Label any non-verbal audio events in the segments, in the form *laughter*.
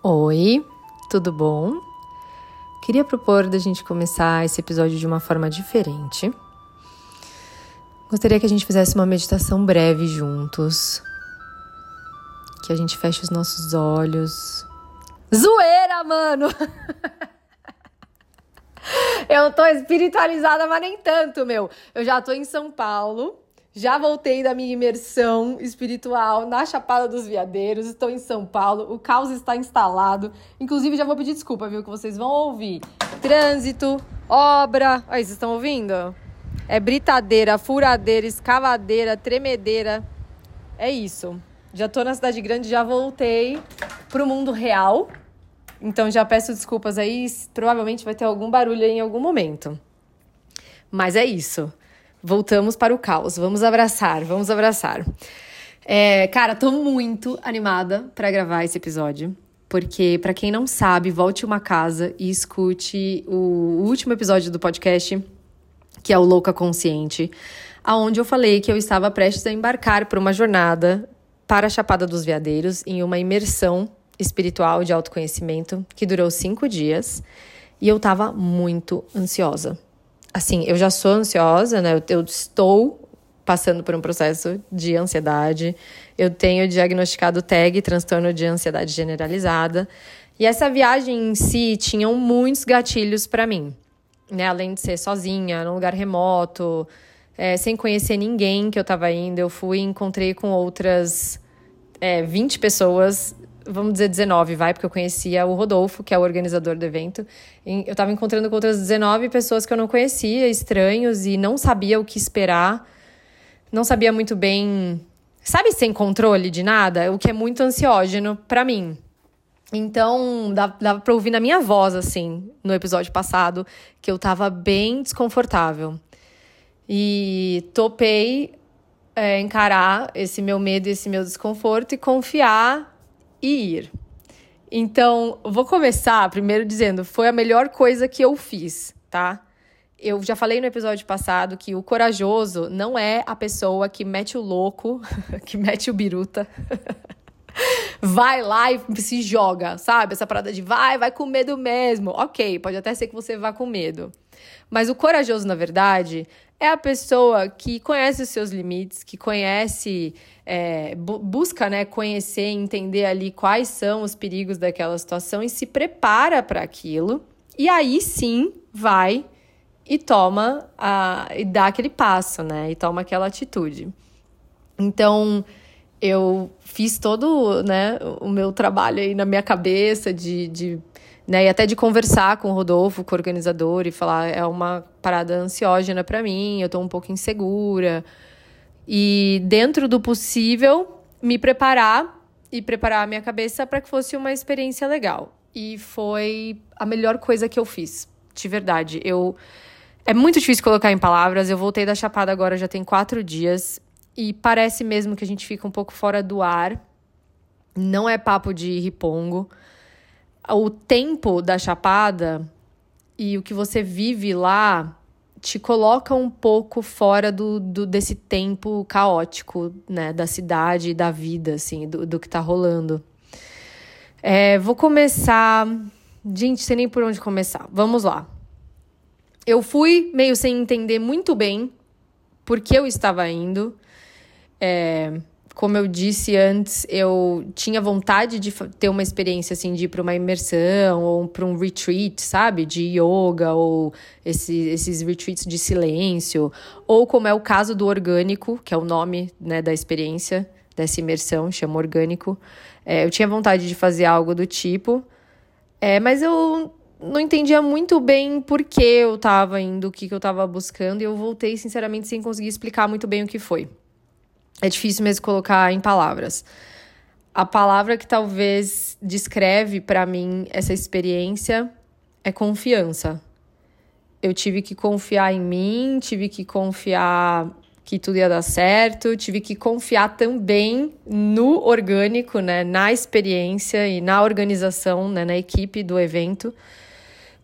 Oi, tudo bom? Queria propor da gente começar esse episódio de uma forma diferente. Gostaria que a gente fizesse uma meditação breve juntos. Que a gente feche os nossos olhos. Zoeira, mano! *laughs* Eu tô espiritualizada, mas nem tanto, meu. Eu já tô em São Paulo. Já voltei da minha imersão espiritual na Chapada dos Veadeiros. Estou em São Paulo. O caos está instalado. Inclusive, já vou pedir desculpa, viu? Que vocês vão ouvir. Trânsito, obra. Aí, vocês estão ouvindo? É britadeira, furadeira, escavadeira, tremedeira. É isso. Já tô na cidade grande, já voltei pro mundo real. Então já peço desculpas aí, provavelmente vai ter algum barulho em algum momento. Mas é isso. Voltamos para o caos. Vamos abraçar, vamos abraçar. É, cara, tô muito animada para gravar esse episódio. Porque, para quem não sabe, volte uma casa e escute o último episódio do podcast, que é o Louca Consciente, aonde eu falei que eu estava prestes a embarcar para uma jornada para a Chapada dos Veadeiros em uma imersão espiritual de autoconhecimento que durou cinco dias e eu tava muito ansiosa. Assim, eu já sou ansiosa, né? Eu, eu estou passando por um processo de ansiedade. Eu tenho diagnosticado TAG, transtorno de ansiedade generalizada. E essa viagem em si tinham muitos gatilhos para mim, né? Além de ser sozinha, num lugar remoto, é, sem conhecer ninguém que eu estava indo, eu fui e encontrei com outras é, 20 pessoas vamos dizer 19, vai, porque eu conhecia o Rodolfo, que é o organizador do evento. Eu estava encontrando com outras 19 pessoas que eu não conhecia, estranhos, e não sabia o que esperar. Não sabia muito bem. Sabe, sem controle de nada? O que é muito ansiógeno para mim. Então, dava, pra ouvir na minha voz, assim, no episódio passado, que eu tava bem desconfortável. E topei é, encarar esse meu medo e esse meu desconforto e confiar e ir. Então, vou começar primeiro dizendo, foi a melhor coisa que eu fiz, tá? Eu já falei no episódio passado que o corajoso não é a pessoa que mete o louco, *laughs* que mete o biruta. *laughs* vai lá e se joga, sabe? Essa parada de vai, vai com medo mesmo. Ok, pode até ser que você vá com medo. Mas o corajoso, na verdade, é a pessoa que conhece os seus limites, que conhece, é, bu busca né, conhecer, entender ali quais são os perigos daquela situação e se prepara para aquilo. E aí sim vai e toma a, e dá aquele passo, né? E toma aquela atitude. Então, eu fiz todo né, o meu trabalho aí na minha cabeça de, de né? E até de conversar com o Rodolfo, com o organizador, e falar: é uma parada ansiógena para mim, eu tô um pouco insegura. E dentro do possível, me preparar e preparar a minha cabeça para que fosse uma experiência legal. E foi a melhor coisa que eu fiz, de verdade. Eu. É muito difícil colocar em palavras. Eu voltei da Chapada agora já tem quatro dias. E parece mesmo que a gente fica um pouco fora do ar. Não é papo de ripongo o tempo da chapada e o que você vive lá te coloca um pouco fora do, do desse tempo caótico, né, da cidade, da vida, assim, do, do que tá rolando. É, vou começar. Gente, sei nem por onde começar. Vamos lá. Eu fui meio sem entender muito bem por que eu estava indo. É, como eu disse antes, eu tinha vontade de ter uma experiência assim, de ir para uma imersão ou para um retreat, sabe? De yoga ou esse, esses retreats de silêncio. Ou como é o caso do orgânico, que é o nome né, da experiência, dessa imersão, chama orgânico. É, eu tinha vontade de fazer algo do tipo, é, mas eu não entendia muito bem por que eu estava indo, o que, que eu estava buscando, e eu voltei, sinceramente, sem conseguir explicar muito bem o que foi é difícil mesmo colocar em palavras. A palavra que talvez descreve para mim essa experiência é confiança. Eu tive que confiar em mim, tive que confiar que tudo ia dar certo, tive que confiar também no orgânico, né, na experiência e na organização, né, na equipe do evento,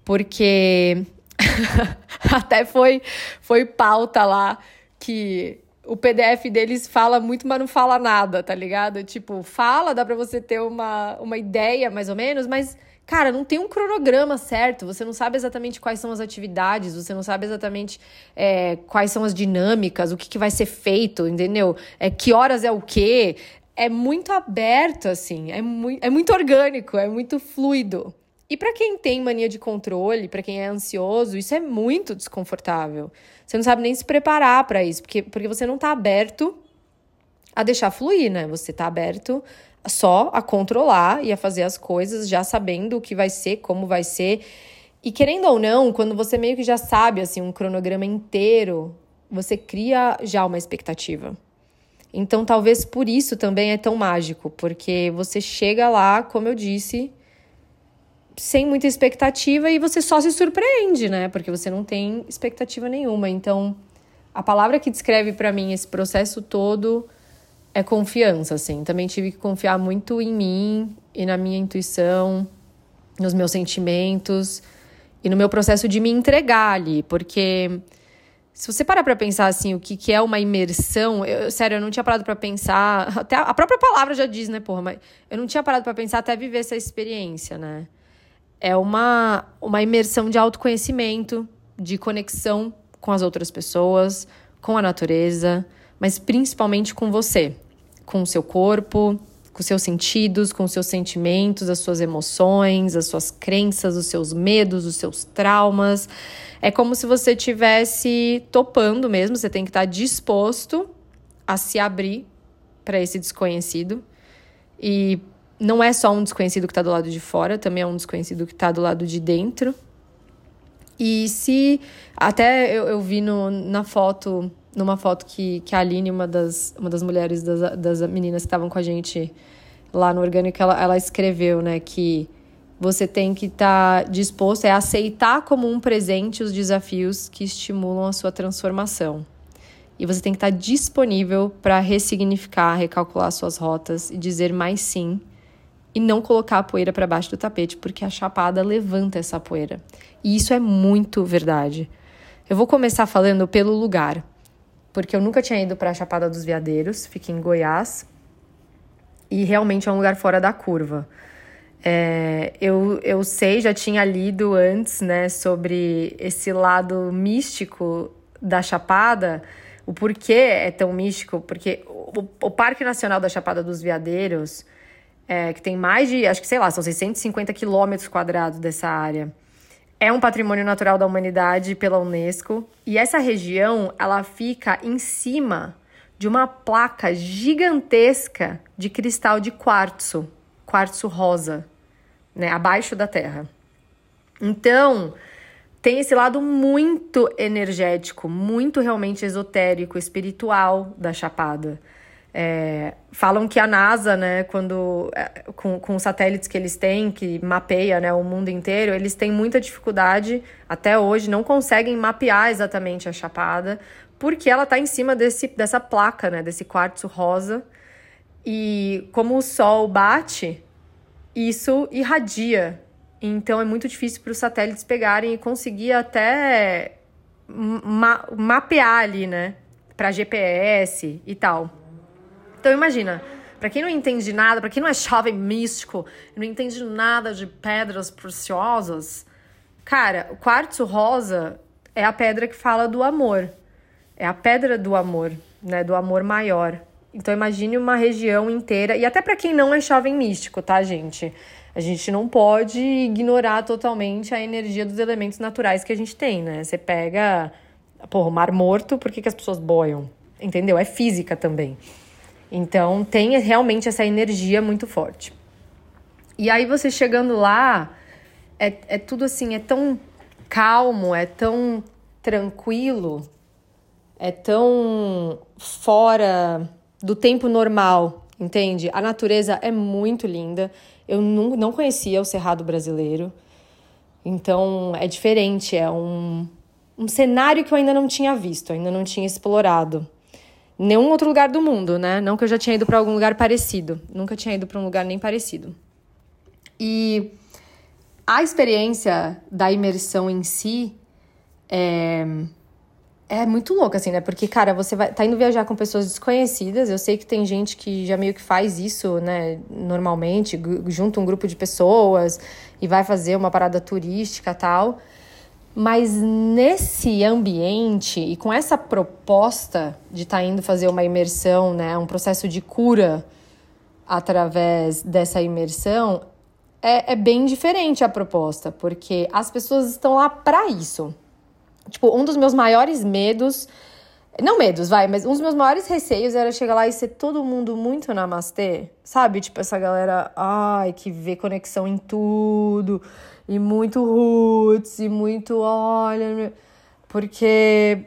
porque *laughs* até foi foi pauta lá que o PDF deles fala muito, mas não fala nada, tá ligado? Tipo, fala, dá pra você ter uma, uma ideia, mais ou menos, mas, cara, não tem um cronograma certo. Você não sabe exatamente quais são as atividades, você não sabe exatamente é, quais são as dinâmicas, o que, que vai ser feito, entendeu? É, que horas é o quê? É muito aberto, assim, é, mu é muito orgânico, é muito fluido. E para quem tem mania de controle, para quem é ansioso, isso é muito desconfortável. Você não sabe nem se preparar para isso, porque, porque você não está aberto a deixar fluir, né? Você está aberto só a controlar e a fazer as coisas já sabendo o que vai ser, como vai ser. E querendo ou não, quando você meio que já sabe assim um cronograma inteiro, você cria já uma expectativa. Então, talvez por isso também é tão mágico, porque você chega lá, como eu disse, sem muita expectativa e você só se surpreende, né? Porque você não tem expectativa nenhuma. Então, a palavra que descreve para mim esse processo todo é confiança, assim. Também tive que confiar muito em mim e na minha intuição, nos meus sentimentos e no meu processo de me entregar ali, porque se você parar para pensar assim, o que, que é uma imersão, eu, sério, eu não tinha parado para pensar, até a própria palavra já diz, né, porra, mas eu não tinha parado para pensar até viver essa experiência, né? É uma, uma imersão de autoconhecimento, de conexão com as outras pessoas, com a natureza, mas principalmente com você, com o seu corpo, com seus sentidos, com seus sentimentos, as suas emoções, as suas crenças, os seus medos, os seus traumas. É como se você tivesse topando mesmo, você tem que estar disposto a se abrir para esse desconhecido e não é só um desconhecido que está do lado de fora, também é um desconhecido que está do lado de dentro. E se. Até eu, eu vi no, na foto, numa foto que, que a Aline, uma das, uma das mulheres das, das meninas que estavam com a gente lá no orgânico, ela, ela escreveu, né, que você tem que estar tá disposto a aceitar como um presente os desafios que estimulam a sua transformação. E você tem que estar tá disponível para ressignificar, recalcular suas rotas e dizer mais sim e não colocar a poeira para baixo do tapete, porque a chapada levanta essa poeira. E isso é muito verdade. Eu vou começar falando pelo lugar, porque eu nunca tinha ido para a Chapada dos Veadeiros, fica em Goiás, e realmente é um lugar fora da curva. É, eu, eu sei, já tinha lido antes, né, sobre esse lado místico da Chapada, o porquê é tão místico, porque o, o Parque Nacional da Chapada dos Veadeiros é, que tem mais de, acho que sei lá, são 650 quilômetros quadrados dessa área. É um patrimônio natural da humanidade pela Unesco e essa região ela fica em cima de uma placa gigantesca de cristal de quartzo, quartzo rosa, né, abaixo da terra. Então, tem esse lado muito energético, muito realmente esotérico, espiritual da Chapada. É, falam que a NASA, né, quando é, com, os satélites que eles têm, que mapeia né, o mundo inteiro, eles têm muita dificuldade até hoje, não conseguem mapear exatamente a chapada, porque ela está em cima desse, dessa placa, né, desse quartzo rosa. E como o sol bate, isso irradia. Então é muito difícil para os satélites pegarem e conseguir até ma mapear ali, né, para GPS e tal. Então imagina, para quem não entende nada, para quem não é jovem místico, não entende nada de pedras preciosas, cara, o quartzo rosa é a pedra que fala do amor. É a pedra do amor, né, do amor maior. Então imagine uma região inteira e até para quem não é jovem místico, tá, gente? A gente não pode ignorar totalmente a energia dos elementos naturais que a gente tem, né? Você pega, porra, o mar morto, por que, que as pessoas boiam? Entendeu? É física também. Então tem realmente essa energia muito forte. E aí você chegando lá, é, é tudo assim, é tão calmo, é tão tranquilo, é tão fora do tempo normal, entende? A natureza é muito linda. Eu não, não conhecia o Cerrado brasileiro, então é diferente, é um, um cenário que eu ainda não tinha visto, ainda não tinha explorado nenhum outro lugar do mundo, né? Não que eu já tinha ido para algum lugar parecido. Nunca tinha ido para um lugar nem parecido. E a experiência da imersão em si é, é muito louco, assim, né? Porque, cara, você vai, tá indo viajar com pessoas desconhecidas. Eu sei que tem gente que já meio que faz isso, né? Normalmente, junta um grupo de pessoas e vai fazer uma parada turística tal. Mas nesse ambiente e com essa proposta de estar tá indo fazer uma imersão, né? Um processo de cura através dessa imersão, é, é bem diferente a proposta, porque as pessoas estão lá para isso. Tipo, um dos meus maiores medos. Não medos, vai, mas um dos meus maiores receios era chegar lá e ser todo mundo muito namastê, sabe? Tipo, essa galera, ai, que vê conexão em tudo, e muito roots, e muito, olha. Porque.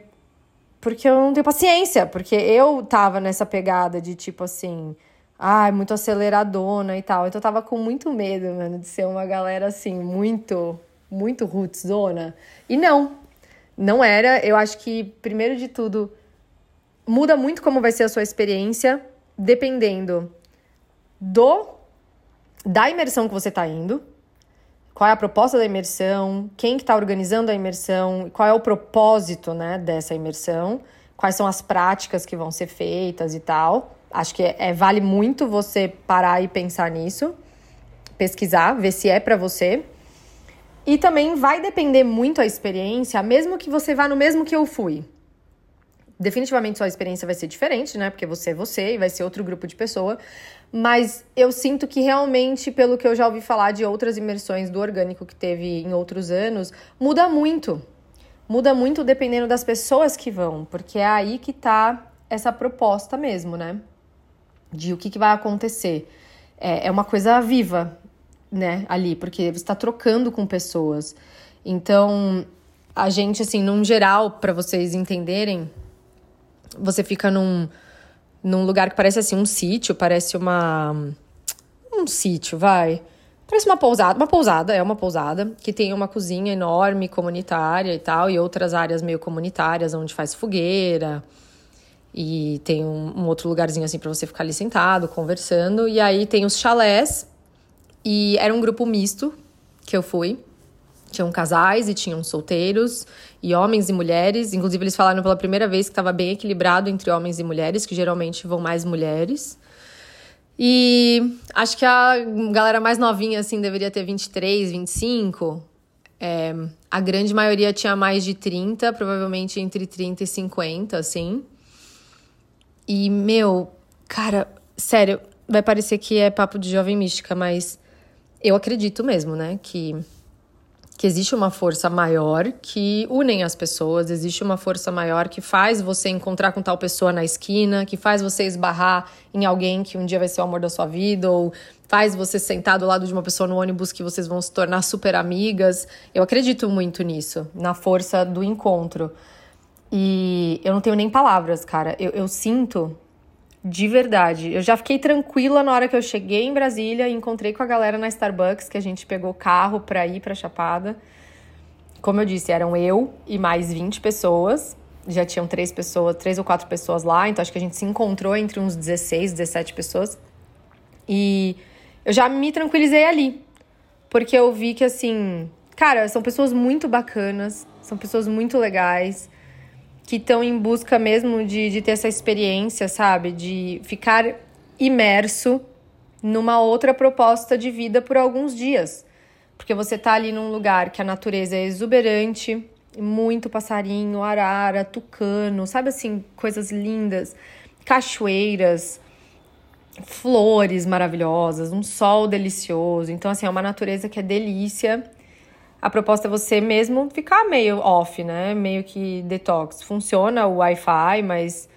Porque eu não tenho paciência, porque eu tava nessa pegada de tipo assim ai, muito aceleradona e tal. Então eu tava com muito medo, mano, de ser uma galera assim, muito, muito rootzona. E não, não era. Eu acho que, primeiro de tudo, muda muito como vai ser a sua experiência, dependendo do da imersão que você tá indo. Qual é a proposta da imersão? Quem que tá organizando a imersão? Qual é o propósito, né, dessa imersão? Quais são as práticas que vão ser feitas e tal. Acho que é, é, vale muito você parar e pensar nisso, pesquisar, ver se é para você. E também vai depender muito a experiência, mesmo que você vá no mesmo que eu fui. Definitivamente sua experiência vai ser diferente, né? Porque você é você e vai ser outro grupo de pessoa. Mas eu sinto que realmente, pelo que eu já ouvi falar de outras imersões do orgânico que teve em outros anos, muda muito. Muda muito dependendo das pessoas que vão, porque é aí que tá essa proposta mesmo, né? de o que, que vai acontecer. É, é uma coisa viva, né, ali, porque você está trocando com pessoas. Então, a gente, assim, num geral, para vocês entenderem, você fica num, num lugar que parece assim um sítio, parece uma. Um sítio, vai. Parece uma pousada, uma pousada, é uma pousada, que tem uma cozinha enorme, comunitária e tal, e outras áreas meio comunitárias, onde faz fogueira, e tem um, um outro lugarzinho assim para você ficar ali sentado, conversando. E aí tem os chalés. E era um grupo misto que eu fui. Tinham casais e tinham solteiros, e homens e mulheres. Inclusive, eles falaram pela primeira vez que estava bem equilibrado entre homens e mulheres, que geralmente vão mais mulheres. E acho que a galera mais novinha, assim, deveria ter 23, 25. É, a grande maioria tinha mais de 30, provavelmente entre 30 e 50, assim. E, meu, cara, sério, vai parecer que é papo de jovem mística, mas eu acredito mesmo, né? Que, que existe uma força maior que unem as pessoas, existe uma força maior que faz você encontrar com tal pessoa na esquina, que faz você esbarrar em alguém que um dia vai ser o amor da sua vida, ou faz você sentar do lado de uma pessoa no ônibus que vocês vão se tornar super amigas. Eu acredito muito nisso, na força do encontro. E eu não tenho nem palavras, cara. Eu, eu sinto de verdade. Eu já fiquei tranquila na hora que eu cheguei em Brasília e encontrei com a galera na Starbucks, que a gente pegou carro pra ir pra Chapada. Como eu disse, eram eu e mais 20 pessoas. Já tinham três pessoas, três ou quatro pessoas lá, então acho que a gente se encontrou entre uns 16, 17 pessoas. E eu já me tranquilizei ali. Porque eu vi que, assim, cara, são pessoas muito bacanas, são pessoas muito legais que estão em busca mesmo de, de ter essa experiência, sabe? De ficar imerso numa outra proposta de vida por alguns dias. Porque você tá ali num lugar que a natureza é exuberante, muito passarinho, arara, tucano, sabe assim, coisas lindas, cachoeiras, flores maravilhosas, um sol delicioso. Então, assim, é uma natureza que é delícia a proposta é você mesmo ficar meio off, né? Meio que detox. Funciona o Wi-Fi, mas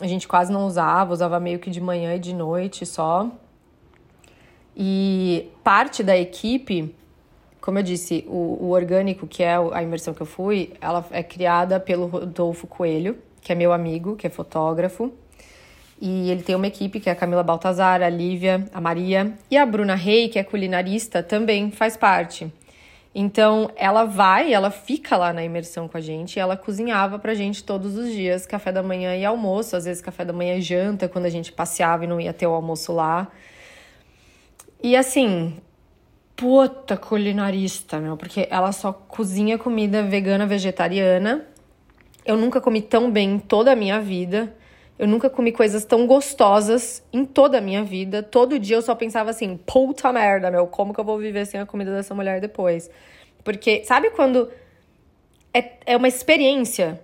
a gente quase não usava, usava meio que de manhã e de noite só. E parte da equipe, como eu disse, o, o orgânico, que é a imersão que eu fui, ela é criada pelo Rodolfo Coelho, que é meu amigo, que é fotógrafo. E ele tem uma equipe que é a Camila Baltazar, a Lívia, a Maria e a Bruna Rei, que é culinarista, também faz parte. Então, ela vai, ela fica lá na imersão com a gente ela cozinhava pra gente todos os dias, café da manhã e almoço, às vezes café da manhã e janta, quando a gente passeava e não ia ter o almoço lá. E assim, puta culinarista, meu, porque ela só cozinha comida vegana, vegetariana. Eu nunca comi tão bem em toda a minha vida. Eu nunca comi coisas tão gostosas em toda a minha vida. Todo dia eu só pensava assim: puta merda, meu, como que eu vou viver sem a comida dessa mulher depois? Porque, sabe quando é, é uma experiência?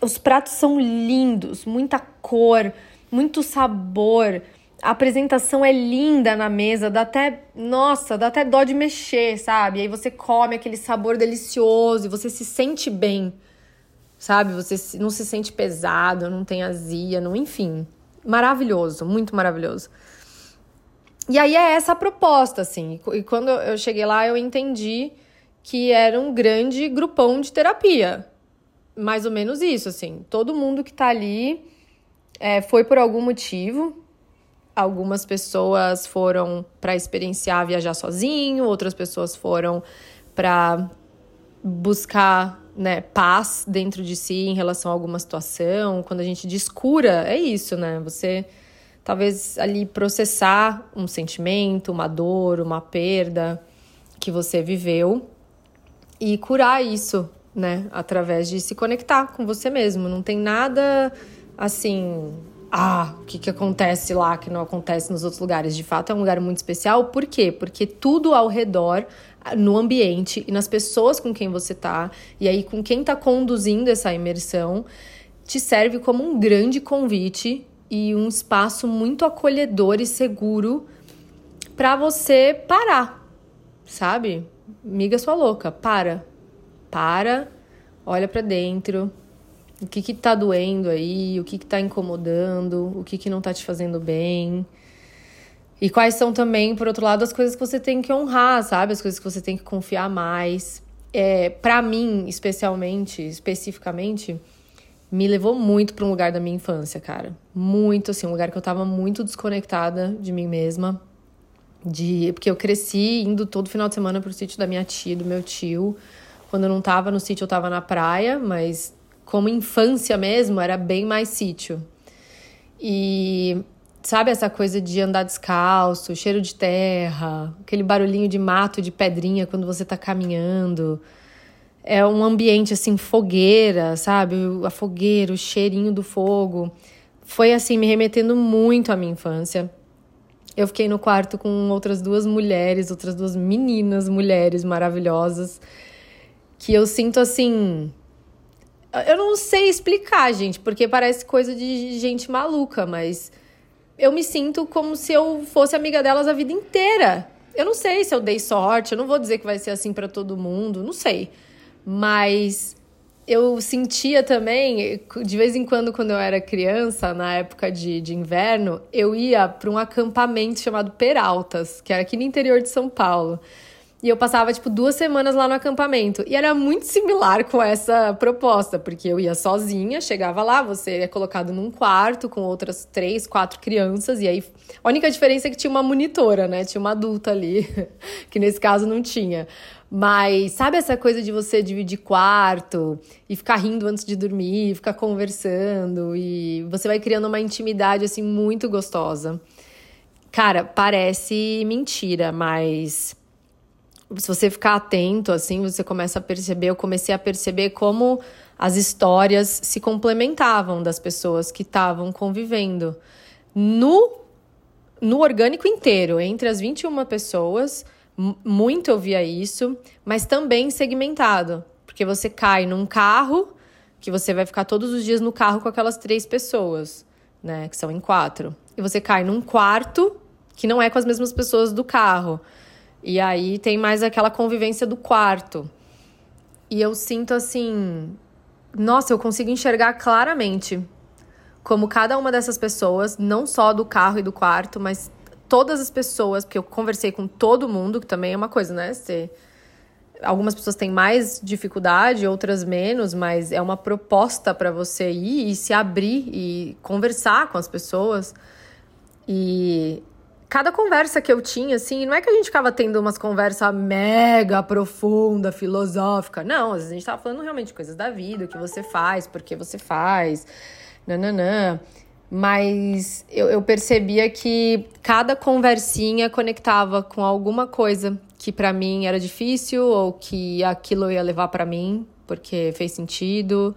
os pratos são lindos, muita cor, muito sabor. A apresentação é linda na mesa, dá até, nossa, dá até dó de mexer, sabe? E aí você come aquele sabor delicioso e você se sente bem sabe? Você não se sente pesado, não tem azia, não, enfim. Maravilhoso, muito maravilhoso. E aí é essa a proposta, assim. E quando eu cheguei lá, eu entendi que era um grande grupão de terapia. Mais ou menos isso, assim. Todo mundo que tá ali é, foi por algum motivo. Algumas pessoas foram para experienciar viajar sozinho, outras pessoas foram para buscar né, paz dentro de si em relação a alguma situação, quando a gente descura, é isso, né? Você talvez ali processar um sentimento, uma dor, uma perda que você viveu e curar isso, né, através de se conectar com você mesmo. Não tem nada assim, ah, o que, que acontece lá que não acontece nos outros lugares. De fato, é um lugar muito especial. Por quê? Porque tudo ao redor no ambiente e nas pessoas com quem você tá, e aí com quem tá conduzindo essa imersão, te serve como um grande convite e um espaço muito acolhedor e seguro para você parar, sabe? Miga sua louca, para. Para, olha para dentro. O que que tá doendo aí? O que que tá incomodando? O que que não tá te fazendo bem? E quais são também, por outro lado, as coisas que você tem que honrar, sabe? As coisas que você tem que confiar mais. É, para mim, especialmente, especificamente, me levou muito para um lugar da minha infância, cara. Muito, assim, um lugar que eu tava muito desconectada de mim mesma. De, porque eu cresci indo todo final de semana pro sítio da minha tia, do meu tio. Quando eu não tava no sítio, eu tava na praia, mas como infância mesmo, era bem mais sítio. E Sabe essa coisa de andar descalço, cheiro de terra, aquele barulhinho de mato, de pedrinha quando você tá caminhando. É um ambiente assim, fogueira, sabe? A fogueira, o cheirinho do fogo. Foi assim, me remetendo muito à minha infância. Eu fiquei no quarto com outras duas mulheres, outras duas meninas mulheres maravilhosas, que eu sinto assim. Eu não sei explicar, gente, porque parece coisa de gente maluca, mas eu me sinto como se eu fosse amiga delas a vida inteira. Eu não sei se eu dei sorte, eu não vou dizer que vai ser assim para todo mundo, não sei. Mas eu sentia também, de vez em quando, quando eu era criança, na época de, de inverno, eu ia para um acampamento chamado Peraltas, que era aqui no interior de São Paulo. E eu passava, tipo, duas semanas lá no acampamento. E era muito similar com essa proposta, porque eu ia sozinha, chegava lá, você é colocado num quarto com outras três, quatro crianças, e aí a única diferença é que tinha uma monitora, né? Tinha uma adulta ali, *laughs* que nesse caso não tinha. Mas sabe essa coisa de você dividir quarto e ficar rindo antes de dormir, ficar conversando, e você vai criando uma intimidade, assim, muito gostosa. Cara, parece mentira, mas se você ficar atento, assim, você começa a perceber, eu comecei a perceber como as histórias se complementavam das pessoas que estavam convivendo. No, no orgânico inteiro, entre as 21 pessoas, muito eu via isso, mas também segmentado. Porque você cai num carro, que você vai ficar todos os dias no carro com aquelas três pessoas, né? Que são em quatro. E você cai num quarto, que não é com as mesmas pessoas do carro. E aí tem mais aquela convivência do quarto. E eu sinto assim. Nossa, eu consigo enxergar claramente como cada uma dessas pessoas, não só do carro e do quarto, mas todas as pessoas, porque eu conversei com todo mundo, que também é uma coisa, né? Você, algumas pessoas têm mais dificuldade, outras menos, mas é uma proposta para você ir e se abrir e conversar com as pessoas. E cada conversa que eu tinha, assim, não é que a gente ficava tendo umas conversas mega profunda, filosófica. Não, às vezes a gente tava falando realmente coisas da vida, o que você faz, por que você faz, nananã. Mas eu, eu percebia que cada conversinha conectava com alguma coisa que para mim era difícil ou que aquilo ia levar para mim porque fez sentido.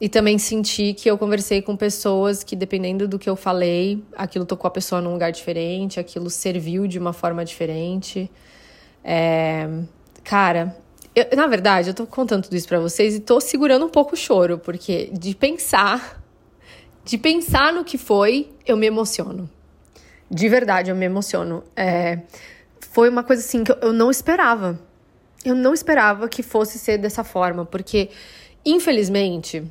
E também senti que eu conversei com pessoas que, dependendo do que eu falei, aquilo tocou a pessoa num lugar diferente, aquilo serviu de uma forma diferente. É... Cara, eu, na verdade, eu tô contando tudo isso pra vocês e tô segurando um pouco o choro, porque de pensar, de pensar no que foi, eu me emociono. De verdade, eu me emociono. É... Foi uma coisa assim que eu não esperava. Eu não esperava que fosse ser dessa forma, porque, infelizmente,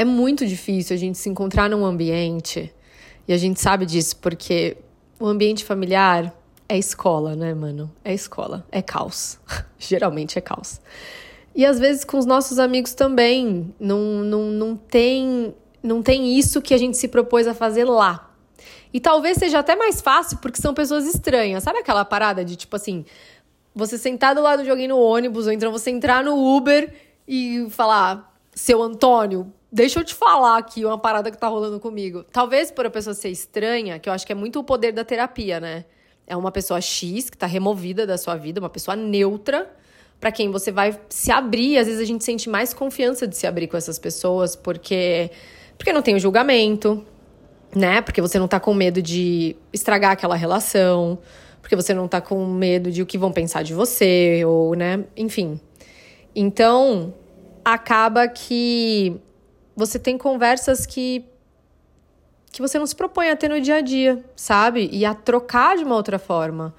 é muito difícil a gente se encontrar num ambiente, e a gente sabe disso porque o ambiente familiar é escola, né, mano? É escola, é caos. *laughs* Geralmente é caos. E às vezes com os nossos amigos também, não, não, não, tem, não tem isso que a gente se propôs a fazer lá. E talvez seja até mais fácil porque são pessoas estranhas. Sabe aquela parada de tipo assim, você sentar do lado de alguém no ônibus, ou então você entrar no Uber e falar, seu Antônio, Deixa eu te falar aqui uma parada que tá rolando comigo. Talvez por a pessoa ser estranha, que eu acho que é muito o poder da terapia, né? É uma pessoa X que tá removida da sua vida, uma pessoa neutra, para quem você vai se abrir. Às vezes a gente sente mais confiança de se abrir com essas pessoas, porque porque não tem o julgamento, né? Porque você não tá com medo de estragar aquela relação, porque você não tá com medo de o que vão pensar de você, ou, né? Enfim. Então, acaba que você tem conversas que que você não se propõe a ter no dia a dia, sabe? E a trocar de uma outra forma.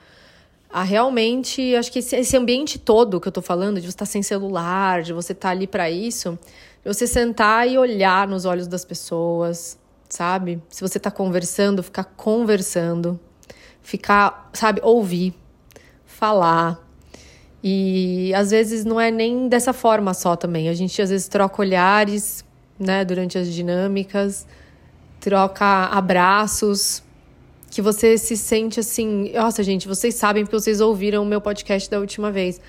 A realmente, acho que esse, ambiente todo que eu tô falando, de você estar tá sem celular, de você estar tá ali para isso, de você sentar e olhar nos olhos das pessoas, sabe? Se você tá conversando, ficar conversando, ficar, sabe, ouvir, falar. E às vezes não é nem dessa forma só também. A gente às vezes troca olhares né, durante as dinâmicas, troca abraços, que você se sente assim. Nossa, gente, vocês sabem porque vocês ouviram o meu podcast da última vez.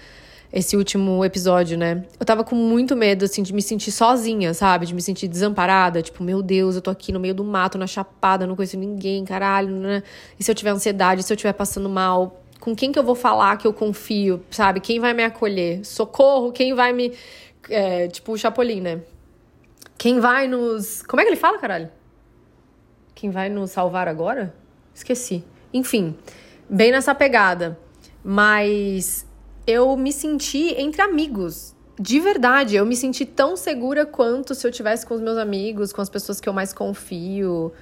Esse último episódio, né? Eu tava com muito medo, assim, de me sentir sozinha, sabe? De me sentir desamparada. Tipo, meu Deus, eu tô aqui no meio do mato, na chapada, não conheço ninguém, caralho, né? E se eu tiver ansiedade, se eu tiver passando mal, com quem que eu vou falar que eu confio, sabe? Quem vai me acolher? Socorro, quem vai me. É, tipo, o Chapolin, né? Quem vai nos. Como é que ele fala, caralho? Quem vai nos salvar agora? Esqueci. Enfim, bem nessa pegada. Mas eu me senti entre amigos. De verdade, eu me senti tão segura quanto se eu tivesse com os meus amigos, com as pessoas que eu mais confio,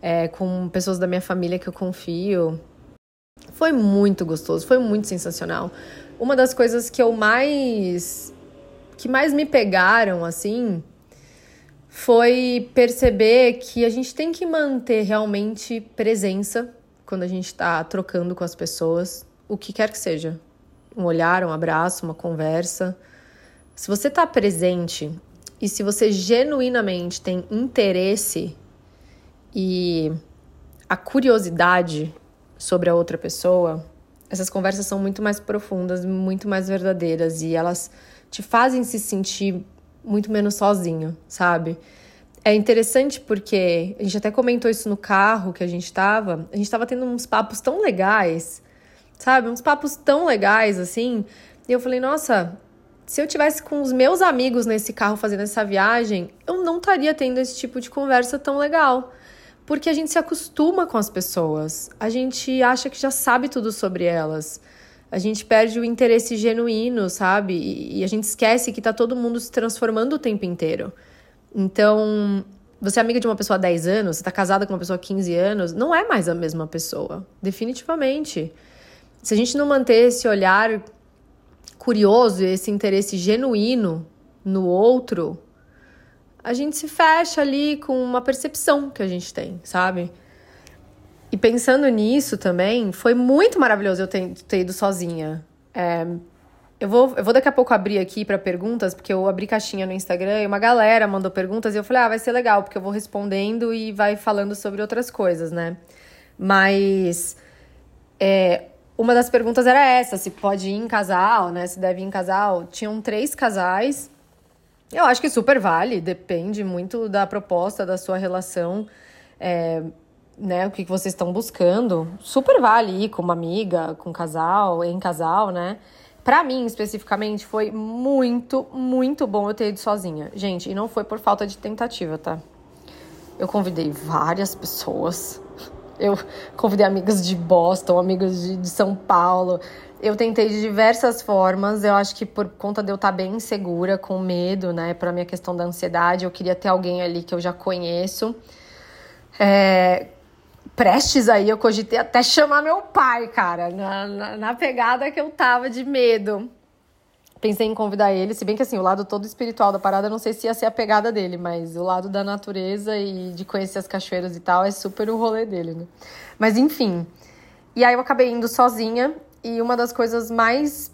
é, com pessoas da minha família que eu confio. Foi muito gostoso, foi muito sensacional. Uma das coisas que eu mais. que mais me pegaram, assim, foi perceber que a gente tem que manter realmente presença quando a gente está trocando com as pessoas, o que quer que seja. Um olhar, um abraço, uma conversa. Se você está presente e se você genuinamente tem interesse e a curiosidade sobre a outra pessoa, essas conversas são muito mais profundas, muito mais verdadeiras e elas te fazem se sentir muito menos sozinho, sabe? É interessante porque a gente até comentou isso no carro que a gente tava. A gente tava tendo uns papos tão legais, sabe? Uns papos tão legais assim. E eu falei, nossa, se eu tivesse com os meus amigos nesse carro fazendo essa viagem, eu não estaria tendo esse tipo de conversa tão legal. Porque a gente se acostuma com as pessoas. A gente acha que já sabe tudo sobre elas a gente perde o interesse genuíno, sabe? E, a gente esquece que tá todo mundo se transformando o tempo inteiro. Então, você é amiga de uma pessoa há 10 anos, você tá casada com uma pessoa há 15 anos, não é mais a mesma pessoa. Definitivamente. Se a gente não manter esse olhar curioso, esse interesse genuíno no outro, a gente se fecha ali com uma percepção que a gente tem, sabe? E pensando nisso também, foi muito maravilhoso eu ter, ter ido sozinha. É, eu, vou, eu vou daqui a pouco abrir aqui para perguntas, porque eu abri caixinha no Instagram e uma galera mandou perguntas e eu falei, ah, vai ser legal, porque eu vou respondendo e vai falando sobre outras coisas, né? Mas é, uma das perguntas era essa: se pode ir em casal, né? Se deve ir em casal. Tinham três casais. Eu acho que super vale, depende muito da proposta, da sua relação. É, né, o que vocês estão buscando, super vale ir com uma amiga, com um casal, em casal, né? Pra mim, especificamente, foi muito, muito bom eu ter ido sozinha. Gente, e não foi por falta de tentativa, tá? Eu convidei várias pessoas. Eu convidei amigos de Boston, amigos de, de São Paulo. Eu tentei de diversas formas. Eu acho que por conta de eu estar bem insegura, com medo, né, pra minha questão da ansiedade, eu queria ter alguém ali que eu já conheço. É, prestes aí, eu cogitei até chamar meu pai, cara, na, na, na, pegada que eu tava de medo. Pensei em convidar ele, se bem que assim, o lado todo espiritual da parada, não sei se ia ser a pegada dele, mas o lado da natureza e de conhecer as cachoeiras e tal é super o rolê dele, né? Mas enfim. E aí eu acabei indo sozinha e uma das coisas mais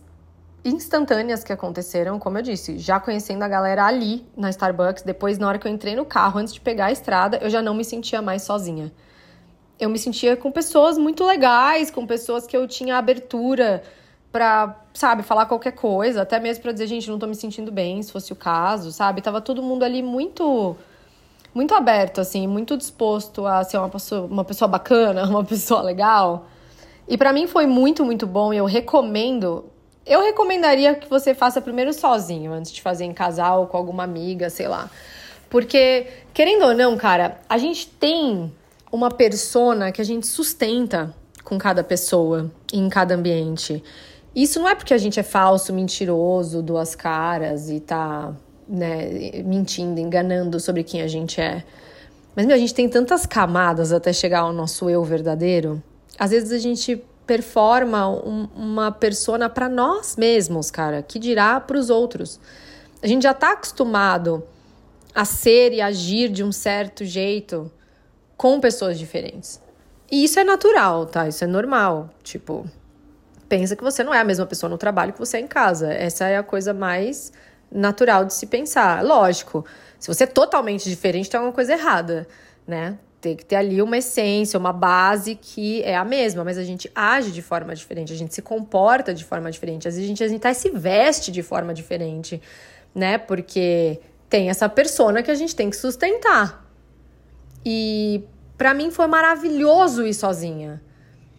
instantâneas que aconteceram, como eu disse, já conhecendo a galera ali na Starbucks, depois na hora que eu entrei no carro, antes de pegar a estrada, eu já não me sentia mais sozinha eu me sentia com pessoas muito legais, com pessoas que eu tinha abertura para, sabe, falar qualquer coisa, até mesmo para dizer, gente, não tô me sentindo bem, se fosse o caso, sabe? Tava todo mundo ali muito muito aberto assim, muito disposto a ser uma pessoa, uma pessoa bacana, *laughs* uma pessoa legal. E para mim foi muito, muito bom e eu recomendo eu recomendaria que você faça primeiro sozinho, antes de fazer em casal, com alguma amiga, sei lá. Porque, querendo ou não, cara, a gente tem uma persona que a gente sustenta com cada pessoa em cada ambiente. Isso não é porque a gente é falso, mentiroso, duas caras e tá, né, mentindo, enganando sobre quem a gente é. Mas meu, a gente tem tantas camadas até chegar ao nosso eu verdadeiro. Às vezes a gente performa um, uma persona para nós mesmos, cara, que dirá para os outros. A gente já tá acostumado a ser e agir de um certo jeito com pessoas diferentes. E isso é natural, tá? Isso é normal. Tipo, pensa que você não é a mesma pessoa no trabalho que você é em casa. Essa é a coisa mais natural de se pensar. Lógico, se você é totalmente diferente, tem alguma coisa errada, né? Tem que ter ali uma essência, uma base que é a mesma, mas a gente age de forma diferente, a gente se comporta de forma diferente, às vezes a gente, a gente até se veste de forma diferente, né? Porque tem essa persona que a gente tem que sustentar. E para mim foi maravilhoso ir sozinha.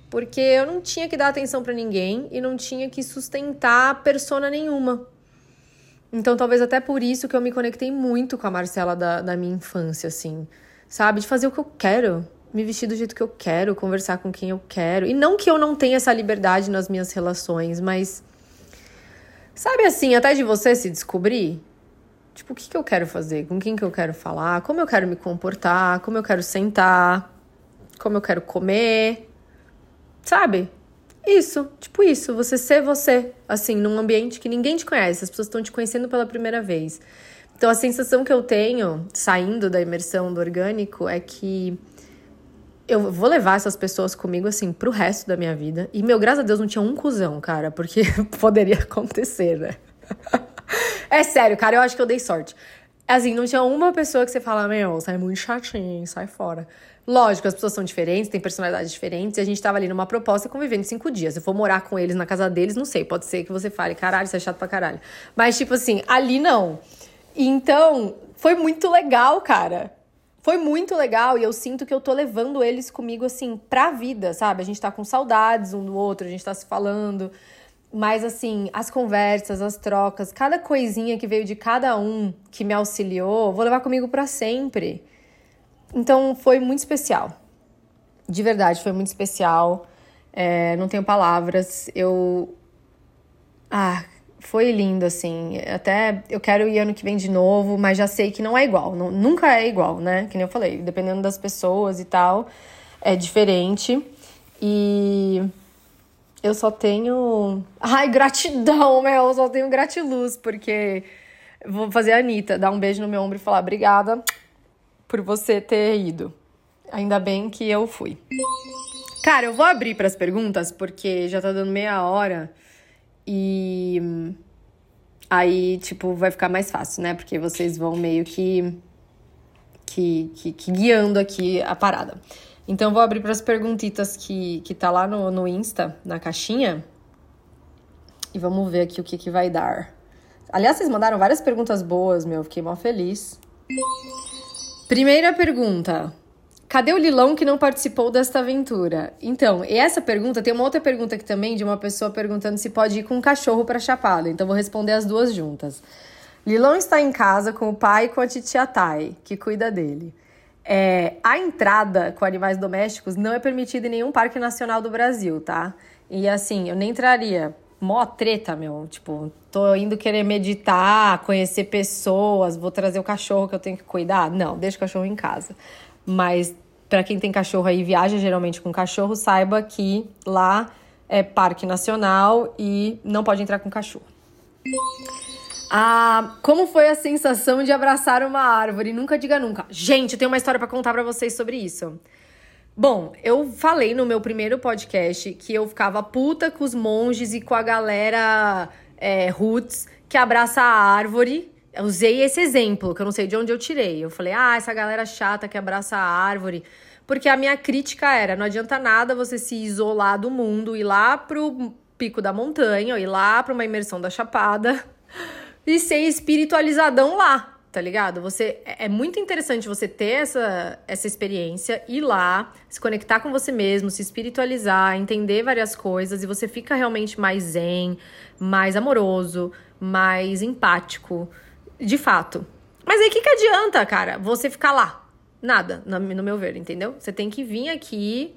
Porque eu não tinha que dar atenção para ninguém e não tinha que sustentar persona nenhuma. Então, talvez até por isso que eu me conectei muito com a Marcela da, da minha infância, assim. Sabe? De fazer o que eu quero, me vestir do jeito que eu quero, conversar com quem eu quero. E não que eu não tenha essa liberdade nas minhas relações, mas. Sabe assim, até de você se descobrir? Tipo, o que, que eu quero fazer? Com quem que eu quero falar? Como eu quero me comportar? Como eu quero sentar? Como eu quero comer? Sabe? Isso, tipo isso, você ser você, assim, num ambiente que ninguém te conhece, as pessoas estão te conhecendo pela primeira vez. Então a sensação que eu tenho saindo da imersão do orgânico é que eu vou levar essas pessoas comigo, assim, pro resto da minha vida. E, meu, graças a Deus não tinha um cuzão, cara, porque *laughs* poderia acontecer, né? *laughs* É sério, cara, eu acho que eu dei sorte. Assim, não tinha uma pessoa que você fala, meu, sai muito chatinho, sai fora. Lógico, as pessoas são diferentes, têm personalidades diferentes, e a gente tava ali numa proposta convivendo cinco dias. Se eu for morar com eles na casa deles, não sei, pode ser que você fale, caralho, isso é chato pra caralho. Mas, tipo assim, ali não. Então, foi muito legal, cara. Foi muito legal e eu sinto que eu tô levando eles comigo, assim, pra vida, sabe? A gente tá com saudades um do outro, a gente tá se falando. Mas assim, as conversas, as trocas, cada coisinha que veio de cada um que me auxiliou, vou levar comigo para sempre. Então foi muito especial. De verdade, foi muito especial. É, não tenho palavras. Eu. Ah, foi lindo, assim. Até eu quero ir ano que vem de novo, mas já sei que não é igual. Não, nunca é igual, né? Que nem eu falei, dependendo das pessoas e tal, é diferente. E eu só tenho. Ai, gratidão, meu. Eu só tenho gratiluz, porque vou fazer a Anitta dar um beijo no meu ombro e falar obrigada por você ter ido. Ainda bem que eu fui. Cara, eu vou abrir para as perguntas, porque já tá dando meia hora e. Aí, tipo, vai ficar mais fácil, né? Porque vocês vão meio que, que, que, que guiando aqui a parada. Então, vou abrir para as perguntitas que, que tá lá no, no Insta, na caixinha. E vamos ver aqui o que, que vai dar. Aliás, vocês mandaram várias perguntas boas, meu. Fiquei mal feliz. Primeira pergunta. Cadê o Lilão que não participou desta aventura? Então, e essa pergunta, tem uma outra pergunta aqui também de uma pessoa perguntando se pode ir com um cachorro para Chapada. Então, vou responder as duas juntas. Lilão está em casa com o pai e com a titia Thay, que cuida dele. É, a entrada com animais domésticos não é permitida em nenhum parque nacional do Brasil, tá? E assim, eu nem entraria. Mó treta, meu. Tipo, tô indo querer meditar, conhecer pessoas, vou trazer o cachorro que eu tenho que cuidar. Não, deixa o cachorro em casa. Mas para quem tem cachorro aí viaja geralmente com cachorro, saiba que lá é parque nacional e não pode entrar com cachorro. Ah, como foi a sensação de abraçar uma árvore? Nunca diga nunca. Gente, eu tenho uma história para contar para vocês sobre isso. Bom, eu falei no meu primeiro podcast que eu ficava puta com os monges e com a galera é, roots que abraça a árvore. Eu usei esse exemplo, que eu não sei de onde eu tirei. Eu falei, ah, essa galera chata que abraça a árvore. Porque a minha crítica era: não adianta nada você se isolar do mundo, ir lá pro pico da montanha, ou ir lá pra uma imersão da chapada *laughs* e ser espiritualizadão lá, tá ligado? Você é, é muito interessante você ter essa, essa experiência, ir lá, se conectar com você mesmo, se espiritualizar, entender várias coisas e você fica realmente mais zen, mais amoroso, mais empático, de fato. Mas aí o que, que adianta, cara, você ficar lá? Nada, no meu ver, entendeu? Você tem que vir aqui,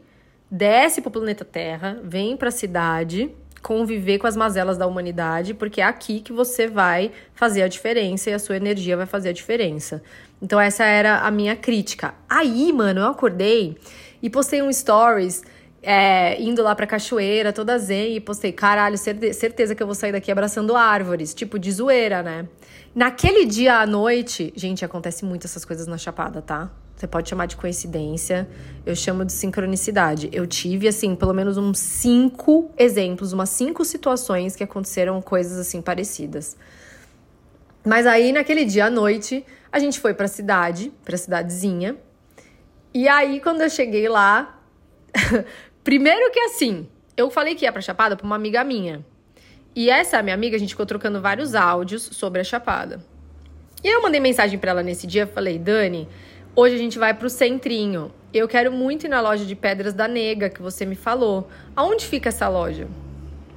desce pro planeta Terra, vem pra cidade conviver com as mazelas da humanidade, porque é aqui que você vai fazer a diferença e a sua energia vai fazer a diferença. Então essa era a minha crítica. Aí, mano, eu acordei e postei um stories é, indo lá pra cachoeira, toda zen, e postei, caralho, certeza que eu vou sair daqui abraçando árvores, tipo de zoeira, né? Naquele dia à noite, gente, acontece muito essas coisas na Chapada, tá? Você pode chamar de coincidência, eu chamo de sincronicidade. Eu tive, assim, pelo menos uns cinco exemplos, umas cinco situações que aconteceram coisas assim parecidas. Mas aí, naquele dia à noite, a gente foi pra cidade, pra cidadezinha. E aí, quando eu cheguei lá, *laughs* primeiro que assim, eu falei que ia pra Chapada pra uma amiga minha. E essa minha amiga, a gente ficou trocando vários áudios sobre a Chapada. E eu mandei mensagem para ela nesse dia, falei, Dani, Hoje a gente vai pro centrinho. Eu quero muito ir na loja de pedras da Nega que você me falou. Aonde fica essa loja?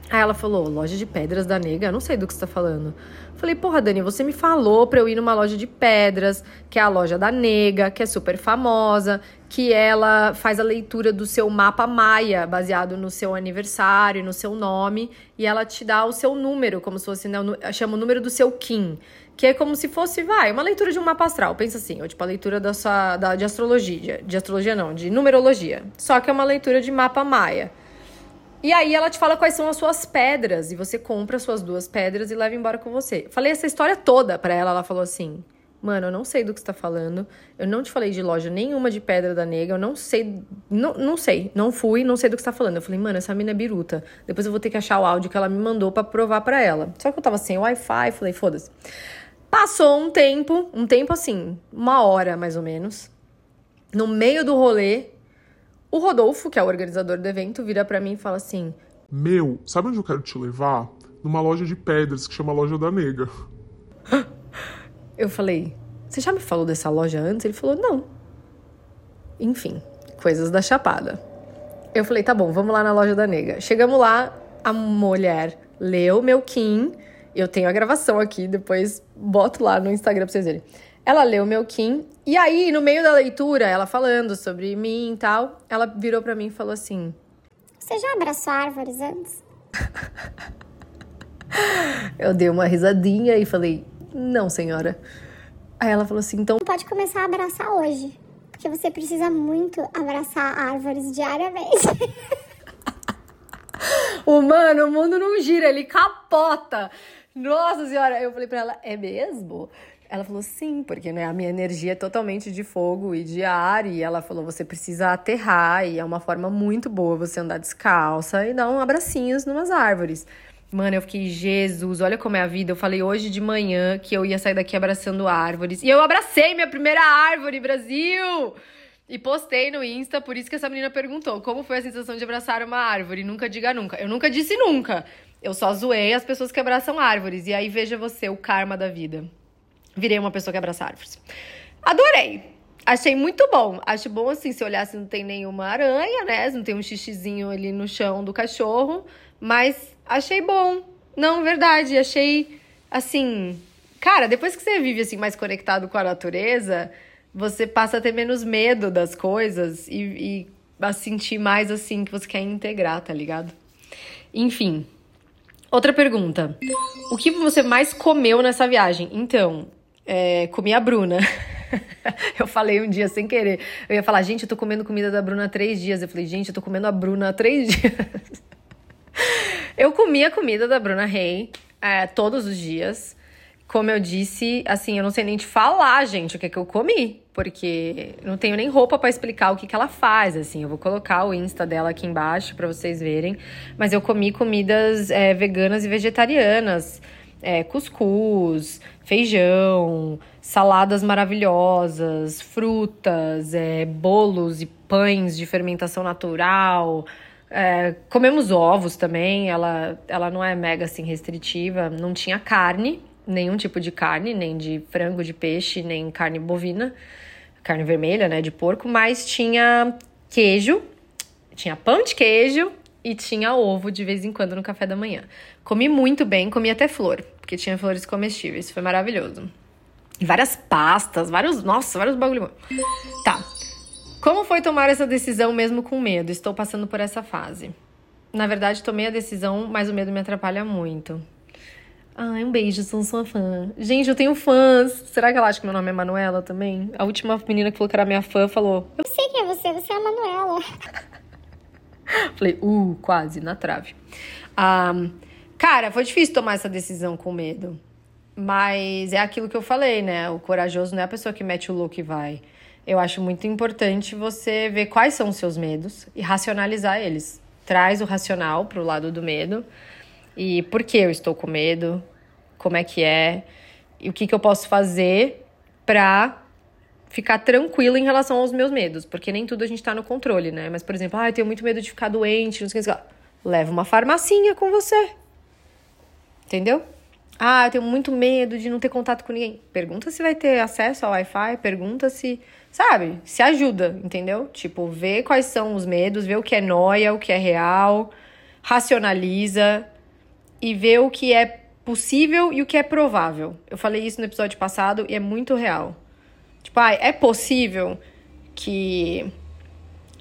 Aí ela falou, loja de pedras da Nega? Eu não sei do que você tá falando. Falei, porra, Dani, você me falou pra eu ir numa loja de pedras, que é a loja da Nega, que é super famosa, que ela faz a leitura do seu mapa maia, baseado no seu aniversário, no seu nome, e ela te dá o seu número, como se fosse, né, chama o número do seu Kim que é como se fosse, vai, uma leitura de um mapa astral. Pensa assim, ou tipo a leitura da sua, da, de astrologia. De astrologia não, de numerologia. Só que é uma leitura de mapa maia. E aí ela te fala quais são as suas pedras. E você compra as suas duas pedras e leva embora com você. Falei essa história toda pra ela. Ela falou assim: Mano, eu não sei do que você tá falando. Eu não te falei de loja nenhuma de pedra da nega. Eu não sei. Não, não sei. Não fui, não sei do que você tá falando. Eu falei, mano, essa mina é biruta. Depois eu vou ter que achar o áudio que ela me mandou para provar para ela. Só que eu tava sem Wi-Fi. Falei, foda-se. Passou um tempo, um tempo assim, uma hora mais ou menos. No meio do rolê, o Rodolfo, que é o organizador do evento, vira para mim e fala assim: Meu, sabe onde eu quero te levar? Numa loja de pedras que chama Loja da Nega. Eu falei: Você já me falou dessa loja antes? Ele falou: Não. Enfim, coisas da Chapada. Eu falei: Tá bom, vamos lá na Loja da Nega. Chegamos lá, a mulher leu meu Kim eu tenho a gravação aqui, depois boto lá no Instagram pra vocês verem. Ela leu meu Kim, e aí, no meio da leitura, ela falando sobre mim e tal, ela virou para mim e falou assim: Você já abraçou árvores antes? *laughs* eu dei uma risadinha e falei: Não, senhora. Aí ela falou assim: Então. Pode começar a abraçar hoje, porque você precisa muito abraçar árvores diariamente. *laughs* o mano, o mundo não gira, ele capota. Nossa senhora, eu falei pra ela, é mesmo? Ela falou, sim, porque né, a minha energia é totalmente de fogo e de ar. E ela falou, você precisa aterrar e é uma forma muito boa você andar descalça e dar um abracinhos numas árvores. Mano, eu fiquei, Jesus, olha como é a vida. Eu falei hoje de manhã que eu ia sair daqui abraçando árvores. E eu abracei minha primeira árvore, Brasil! E postei no Insta, por isso que essa menina perguntou como foi a sensação de abraçar uma árvore. Nunca diga nunca. Eu nunca disse nunca. Eu só zoei as pessoas que abraçam árvores. E aí veja você, o karma da vida. Virei uma pessoa que abraça árvores. Adorei! achei muito bom. Acho bom assim, se olhar se não tem nenhuma aranha, né? Não tem um xixizinho ali no chão do cachorro. Mas achei bom. Não, verdade. Achei assim. Cara, depois que você vive assim mais conectado com a natureza, você passa a ter menos medo das coisas e, e a sentir mais assim que você quer integrar, tá ligado? Enfim. Outra pergunta. O que você mais comeu nessa viagem? Então, é, comi a Bruna. *laughs* eu falei um dia sem querer. Eu ia falar, gente, eu tô comendo comida da Bruna há três dias. Eu falei, gente, eu tô comendo a Bruna há três *laughs* dias. eu comi a comida da Bruna Rey é, todos os dias. Como eu disse, assim, eu não sei nem te falar, gente, o que, é que eu comi. Porque não tenho nem roupa para explicar o que, que ela faz, assim. Eu vou colocar o Insta dela aqui embaixo para vocês verem. Mas eu comi comidas é, veganas e vegetarianas. É, cuscuz, feijão, saladas maravilhosas, frutas, é, bolos e pães de fermentação natural. É, comemos ovos também, ela, ela não é mega assim restritiva, não tinha carne, nenhum tipo de carne, nem de frango, de peixe, nem carne bovina, carne vermelha, né, de porco, mas tinha queijo, tinha pão de queijo e tinha ovo de vez em quando no café da manhã. Comi muito bem, comi até flor, porque tinha flores comestíveis, foi maravilhoso. Várias pastas, vários, nossa, vários bagulho. Tá. Como foi tomar essa decisão mesmo com medo? Estou passando por essa fase. Na verdade, tomei a decisão, mas o medo me atrapalha muito. Ai, um beijo, sou sua fã. Gente, eu tenho fãs. Será que ela acha que meu nome é Manuela também? A última menina que falou que era minha fã falou. Eu sei quem é você, você é a Manuela. *laughs* Falei, uh, quase, na trave. Ah, cara, foi difícil tomar essa decisão com medo. Mas é aquilo que eu falei, né? O corajoso não é a pessoa que mete o louco e vai. Eu acho muito importante você ver quais são os seus medos e racionalizar eles. Traz o racional pro lado do medo e por que eu estou com medo, como é que é e o que, que eu posso fazer pra ficar tranquilo em relação aos meus medos, porque nem tudo a gente tá no controle, né? Mas, por exemplo, ah, eu tenho muito medo de ficar doente, não sei o que. Leva uma farmacinha com você. Entendeu? Ah, eu tenho muito medo de não ter contato com ninguém. Pergunta se vai ter acesso ao Wi-Fi, pergunta se, sabe, se ajuda, entendeu? Tipo, vê quais são os medos, vê o que é noia, o que é real, racionaliza e vê o que é possível e o que é provável. Eu falei isso no episódio passado e é muito real. Tipo, ah, é possível que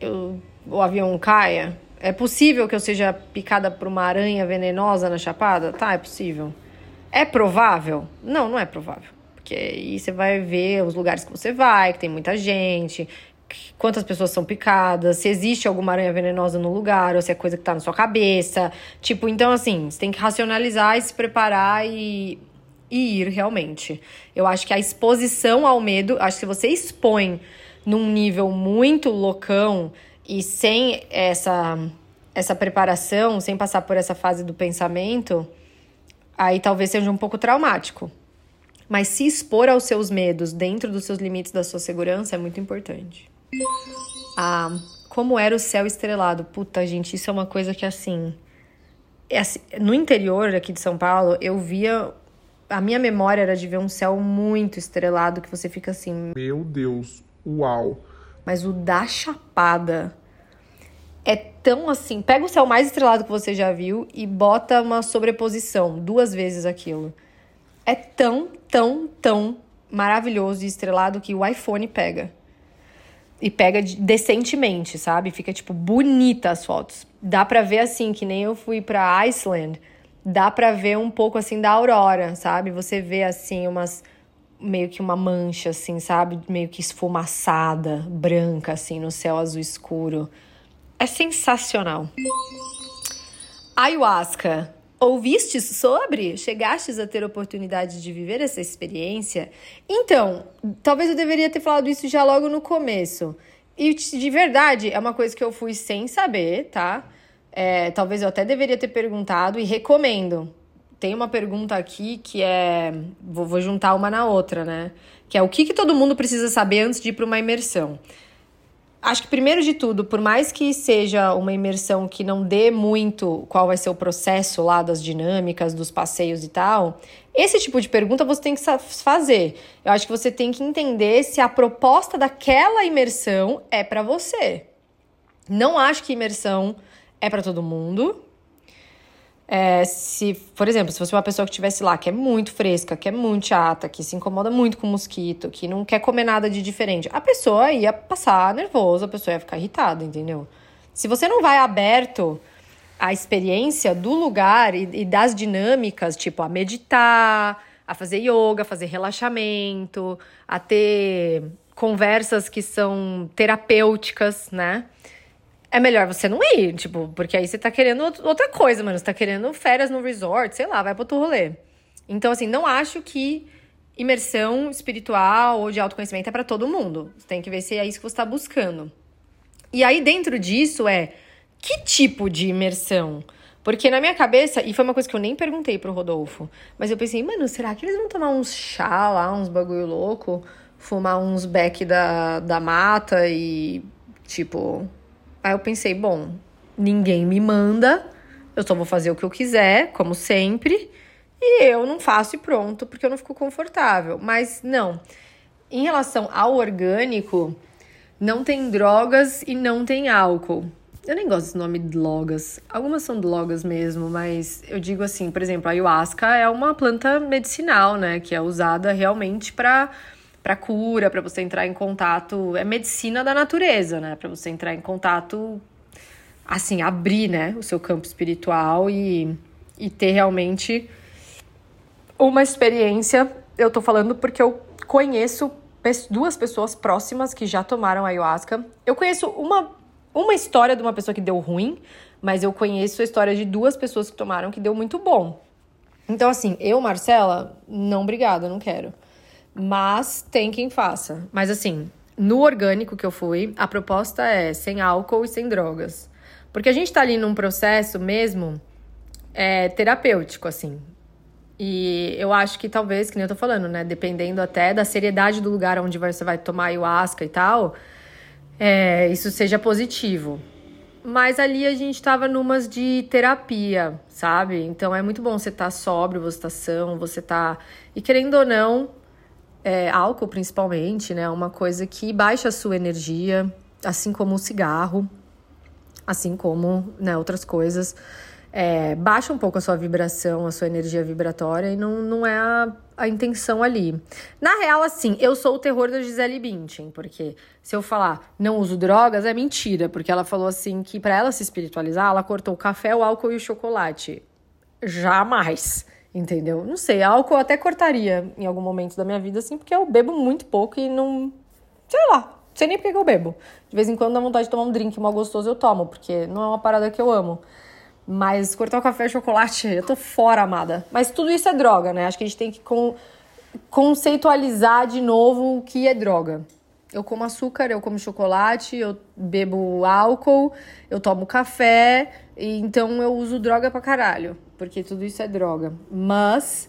eu, o avião caia? É possível que eu seja picada por uma aranha venenosa na chapada? Tá, é possível. É provável? Não, não é provável. Porque aí você vai ver os lugares que você vai, que tem muita gente, quantas pessoas são picadas, se existe alguma aranha venenosa no lugar, ou se é coisa que tá na sua cabeça. Tipo, então assim, você tem que racionalizar e se preparar e, e ir realmente. Eu acho que a exposição ao medo, acho que se você expõe num nível muito loucão e sem essa essa preparação, sem passar por essa fase do pensamento, aí talvez seja um pouco traumático. Mas se expor aos seus medos dentro dos seus limites da sua segurança é muito importante. Ah, como era o céu estrelado? Puta, gente, isso é uma coisa que assim. É assim no interior aqui de São Paulo, eu via. A minha memória era de ver um céu muito estrelado que você fica assim. Meu Deus, uau! Mas o da Chapada é tão assim. Pega o céu mais estrelado que você já viu e bota uma sobreposição, duas vezes aquilo. É tão, tão, tão maravilhoso e estrelado que o iPhone pega. E pega decentemente, sabe? Fica, tipo, bonita as fotos. Dá pra ver assim, que nem eu fui pra Iceland. Dá pra ver um pouco assim da aurora, sabe? Você vê assim umas meio que uma mancha assim, sabe? Meio que esfumaçada, branca assim no céu azul escuro. É sensacional. Ayahuasca. Ouvistes sobre? Chegastes a ter oportunidade de viver essa experiência? Então, talvez eu deveria ter falado isso já logo no começo. E de verdade, é uma coisa que eu fui sem saber, tá? É, talvez eu até deveria ter perguntado e recomendo. Tem uma pergunta aqui que é. Vou, vou juntar uma na outra, né? Que é o que, que todo mundo precisa saber antes de ir para uma imersão. Acho que primeiro de tudo, por mais que seja uma imersão que não dê muito qual vai ser o processo lá das dinâmicas, dos passeios e tal, esse tipo de pergunta você tem que fazer. Eu acho que você tem que entender se a proposta daquela imersão é para você. Não acho que imersão é para todo mundo. É, se, por exemplo, se fosse uma pessoa que estivesse lá, que é muito fresca, que é muito chata, que se incomoda muito com mosquito, que não quer comer nada de diferente, a pessoa ia passar nervosa, a pessoa ia ficar irritada, entendeu? Se você não vai aberto à experiência do lugar e, e das dinâmicas, tipo a meditar, a fazer yoga, a fazer relaxamento, a ter conversas que são terapêuticas, né? É melhor você não ir, tipo, porque aí você tá querendo outra coisa, mano. Você tá querendo férias no resort, sei lá, vai pro outro rolê. Então, assim, não acho que imersão espiritual ou de autoconhecimento é para todo mundo. Você tem que ver se é isso que você tá buscando. E aí, dentro disso, é que tipo de imersão? Porque na minha cabeça, e foi uma coisa que eu nem perguntei pro Rodolfo, mas eu pensei, mano, será que eles vão tomar uns chá lá, uns bagulho louco? Fumar uns beck da, da mata e, tipo, Aí eu pensei, bom, ninguém me manda, eu só vou fazer o que eu quiser, como sempre, e eu não faço e pronto, porque eu não fico confortável. Mas não. Em relação ao orgânico, não tem drogas e não tem álcool. Eu nem gosto desse nome drogas. Algumas são drogas mesmo, mas eu digo assim, por exemplo, a ayahuasca é uma planta medicinal, né, que é usada realmente para para cura, para você entrar em contato, é medicina da natureza, né? Para você entrar em contato assim, abrir, né, o seu campo espiritual e, e ter realmente uma experiência. Eu tô falando porque eu conheço duas pessoas próximas que já tomaram ayahuasca. Eu conheço uma uma história de uma pessoa que deu ruim, mas eu conheço a história de duas pessoas que tomaram que deu muito bom. Então, assim, eu, Marcela, não, obrigada, não quero. Mas tem quem faça. Mas assim, no orgânico que eu fui, a proposta é sem álcool e sem drogas. Porque a gente tá ali num processo mesmo é, terapêutico, assim. E eu acho que talvez, que nem eu tô falando, né? Dependendo até da seriedade do lugar onde você vai tomar ayahuasca e tal, é, isso seja positivo. Mas ali a gente tava numas de terapia, sabe? Então é muito bom você tá sóbrio, você tá são, você tá. E querendo ou não, é, álcool principalmente, né? Uma coisa que baixa a sua energia, assim como o cigarro, assim como né, outras coisas. É, baixa um pouco a sua vibração, a sua energia vibratória, e não, não é a, a intenção ali. Na real, assim, eu sou o terror da Gisele Bündchen, porque se eu falar não uso drogas, é mentira, porque ela falou assim que para ela se espiritualizar, ela cortou o café, o álcool e o chocolate. Jamais. Entendeu? Não sei, álcool eu até cortaria em algum momento da minha vida, assim, porque eu bebo muito pouco e não. Sei lá, sei nem porque eu bebo. De vez em quando dá vontade de tomar um drink mal gostoso, eu tomo, porque não é uma parada que eu amo. Mas cortar o café e chocolate, eu tô fora, amada. Mas tudo isso é droga, né? Acho que a gente tem que con conceitualizar de novo o que é droga. Eu como açúcar, eu como chocolate, eu bebo álcool, eu tomo café, então eu uso droga pra caralho porque tudo isso é droga. Mas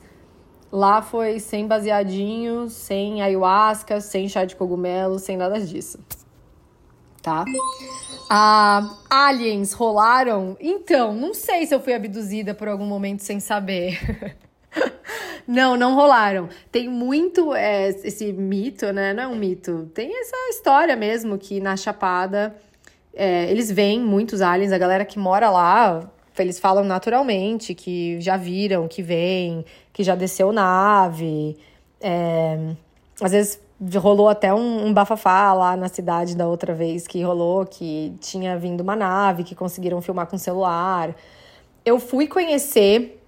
lá foi sem baseadinho, sem ayahuasca, sem chá de cogumelo, sem nada disso. Tá? Ah, aliens rolaram? Então, não sei se eu fui abduzida por algum momento sem saber. *laughs* não, não rolaram. Tem muito é, esse mito, né? Não é um mito. Tem essa história mesmo que na Chapada é, eles veem muitos aliens, a galera que mora lá eles falam naturalmente que já viram, que vem, que já desceu nave. É, às vezes rolou até um, um, bafafá lá na cidade da outra vez que rolou, que tinha vindo uma nave, que conseguiram filmar com celular. Eu fui conhecer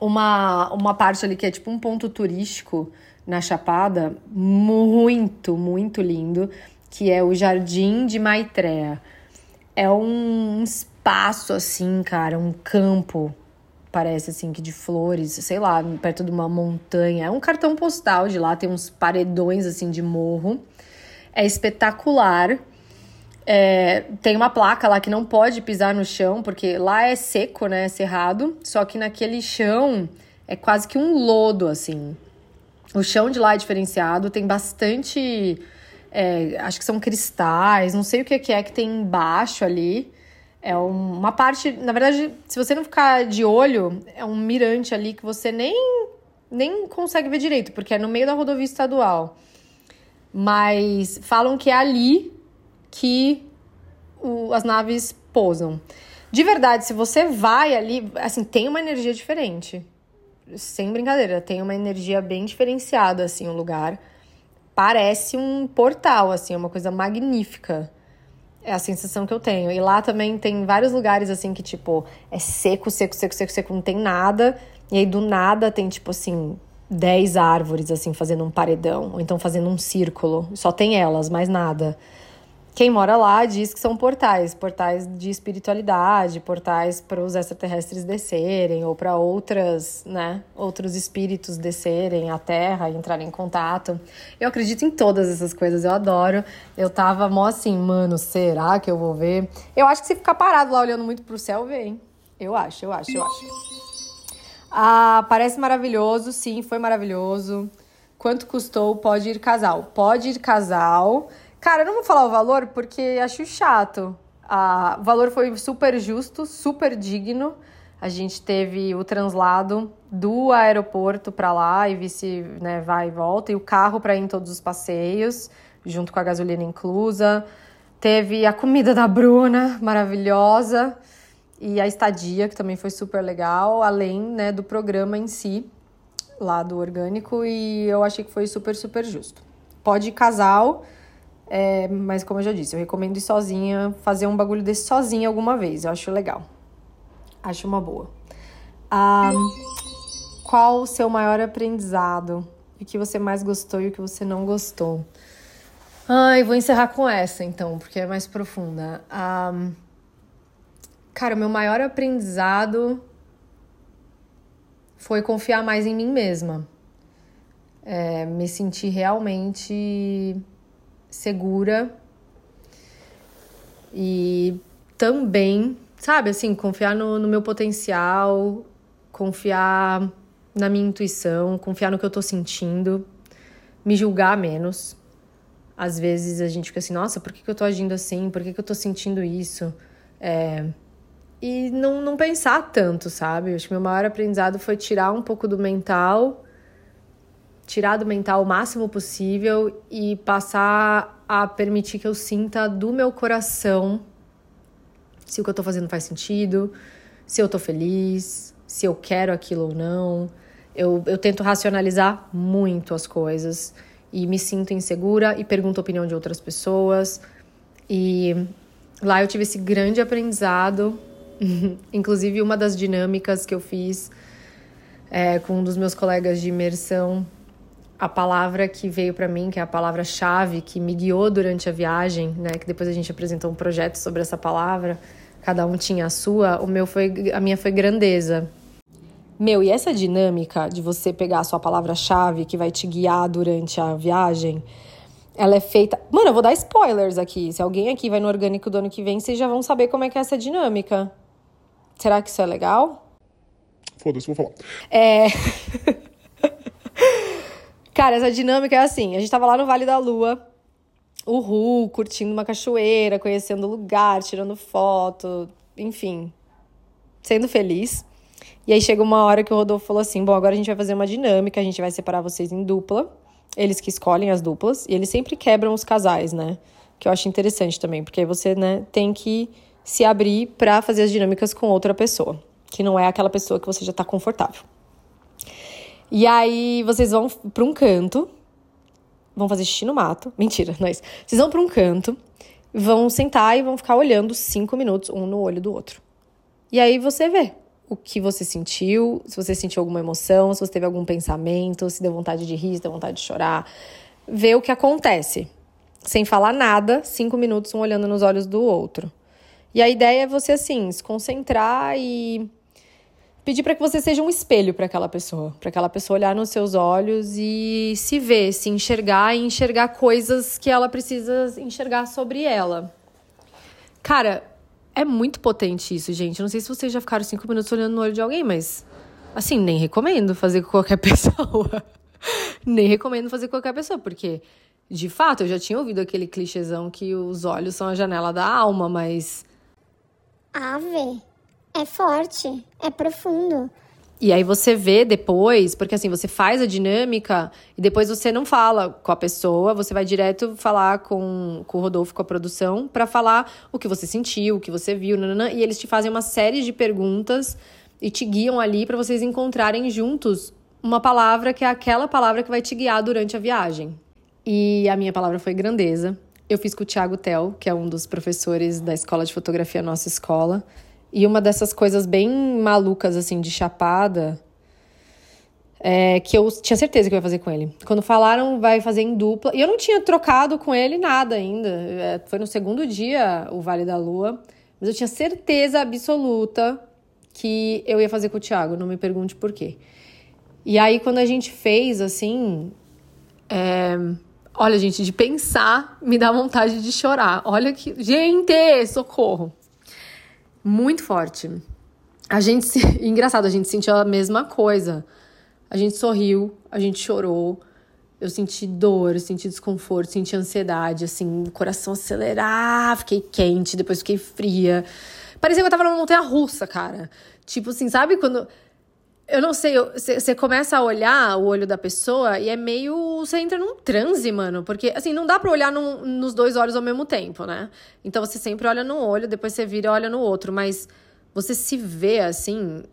uma, uma parte ali que é tipo um ponto turístico na Chapada, muito, muito lindo, que é o Jardim de Maitreya. É um espaço assim, cara, um campo, parece assim, que de flores, sei lá, perto de uma montanha. É um cartão postal de lá, tem uns paredões assim de morro. É espetacular. É, tem uma placa lá que não pode pisar no chão, porque lá é seco, né? É cerrado. Só que naquele chão é quase que um lodo, assim. O chão de lá é diferenciado, tem bastante É, acho que são cristais, não sei o que é que tem embaixo ali. É uma parte, na verdade, se você não ficar de olho, é um mirante ali que você nem, nem consegue ver direito, porque é no meio da rodovia estadual. Mas falam que é ali que o, as naves pousam. De verdade, se você vai ali, assim, tem uma energia diferente. Sem brincadeira, tem uma energia bem diferenciada, assim, o lugar. Parece um portal, assim, é uma coisa magnífica. É a sensação que eu tenho. E lá também tem vários lugares, assim, que, tipo, é seco, seco, seco, seco, seco, não tem nada. E aí, do nada, tem, tipo, assim, 10 árvores, assim, fazendo um paredão. Ou então fazendo um círculo. Só tem elas, mais nada. Quem mora lá diz que são portais, portais de espiritualidade, portais para os extraterrestres descerem ou para outras, né, outros espíritos descerem à Terra e entrarem em contato. Eu acredito em todas essas coisas, eu adoro. Eu tava mó assim, mano, será que eu vou ver? Eu acho que se ficar parado lá olhando muito pro céu, vê, hein? Eu acho, eu acho, eu acho. Ah, parece maravilhoso, sim, foi maravilhoso. Quanto custou? Pode ir casal. Pode ir casal. Cara, eu não vou falar o valor porque acho chato. Ah, o valor foi super justo, super digno. A gente teve o translado do aeroporto para lá e vice, né, vai e volta, e o carro para ir em todos os passeios, junto com a gasolina inclusa. Teve a comida da Bruna, maravilhosa, e a estadia, que também foi super legal, além né, do programa em si, lá do orgânico, e eu achei que foi super, super justo. Pode ir casal, é, mas como eu já disse, eu recomendo ir sozinha, fazer um bagulho desse sozinha alguma vez. Eu acho legal. Acho uma boa. Ah, qual o seu maior aprendizado? O que você mais gostou e o que você não gostou? Ai, vou encerrar com essa então, porque é mais profunda. Ah, cara, o meu maior aprendizado foi confiar mais em mim mesma. É, me sentir realmente segura e também, sabe, assim, confiar no, no meu potencial, confiar na minha intuição, confiar no que eu tô sentindo, me julgar menos. Às vezes a gente fica assim, nossa, por que, que eu tô agindo assim? Por que, que eu tô sentindo isso? É... E não, não pensar tanto, sabe? Acho que meu maior aprendizado foi tirar um pouco do mental tirar do mental o máximo possível e passar a permitir que eu sinta do meu coração se o que eu tô fazendo faz sentido, se eu tô feliz, se eu quero aquilo ou não. Eu, eu tento racionalizar muito as coisas e me sinto insegura e pergunto a opinião de outras pessoas. E lá eu tive esse grande aprendizado. *laughs* Inclusive, uma das dinâmicas que eu fiz é, com um dos meus colegas de imersão a palavra que veio para mim, que é a palavra-chave que me guiou durante a viagem, né? Que depois a gente apresentou um projeto sobre essa palavra. Cada um tinha a sua. O meu foi, a minha foi grandeza. Meu, e essa dinâmica de você pegar a sua palavra-chave que vai te guiar durante a viagem, ela é feita. Mano, eu vou dar spoilers aqui. Se alguém aqui vai no orgânico do ano que vem, vocês já vão saber como é que é essa dinâmica. Será que isso é legal? Foda-se, vou falar. É. *laughs* Cara, essa dinâmica é assim: a gente tava lá no Vale da Lua, o Ru, curtindo uma cachoeira, conhecendo o lugar, tirando foto, enfim, sendo feliz. E aí chega uma hora que o Rodolfo falou assim: bom, agora a gente vai fazer uma dinâmica, a gente vai separar vocês em dupla. Eles que escolhem as duplas, e eles sempre quebram os casais, né? Que eu acho interessante também, porque você, né, tem que se abrir para fazer as dinâmicas com outra pessoa, que não é aquela pessoa que você já tá confortável. E aí vocês vão para um canto, vão fazer xixi no mato. *laughs* Mentira, não é isso. Vocês vão para um canto, vão sentar e vão ficar olhando cinco minutos um no olho do outro. E aí você vê o que você sentiu, se você sentiu alguma emoção, se você teve algum pensamento, se deu vontade de rir, se deu vontade de chorar. Vê o que acontece. Sem falar nada, cinco minutos um olhando nos olhos do outro. E a ideia é você, assim, se concentrar e pedir para que você seja um espelho para aquela pessoa, para aquela pessoa olhar nos seus olhos e se ver, se enxergar e enxergar coisas que ela precisa enxergar sobre ela. Cara, é muito potente isso, gente. não sei se vocês já ficaram cinco minutos olhando no olho de alguém, mas assim, nem recomendo fazer com qualquer *laughs* pessoa. nem recomendo fazer com qualquer pessoa, porque De fato, eu já tinha ouvido aquele clichêzão que os olhos são a janela da alma, mas. Ave, é forte, é profundo. E aí você vê depois, porque assim, você faz a dinâmica e depois você não fala com a pessoa, você vai direto falar com, com o Rodolfo, com a produção, para falar o que você sentiu, o que você viu, nanana, e eles te fazem uma série de perguntas e te guiam ali para vocês encontrarem juntos uma palavra que é aquela palavra que vai te guiar durante a viagem. E a minha palavra foi grandeza. Eu fiz com o Thiago Tel, que é um dos professores da escola de fotografia nossa escola. E uma dessas coisas bem malucas, assim, de chapada, é, que eu tinha certeza que eu ia fazer com ele. Quando falaram, vai fazer em dupla. E eu não tinha trocado com ele nada ainda. É, foi no segundo dia o Vale da Lua. Mas eu tinha certeza absoluta que eu ia fazer com o Thiago. Não me pergunte por quê. E aí, quando a gente fez, assim. É... Olha, gente, de pensar me dá vontade de chorar. Olha que. Gente, socorro! Muito forte. A gente, se... *laughs* engraçado, a gente sentiu a mesma coisa. A gente sorriu, a gente chorou. Eu senti dor, eu senti desconforto, senti ansiedade, assim, coração acelerar, fiquei quente, depois fiquei fria. Parecia que eu tava numa montanha russa, cara. Tipo assim, sabe quando. Eu não sei, você começa a olhar o olho da pessoa e é meio. Você entra num transe, mano. Porque, assim, não dá pra olhar num, nos dois olhos ao mesmo tempo, né? Então você sempre olha no olho, depois você vira e olha no outro. Mas você se vê assim.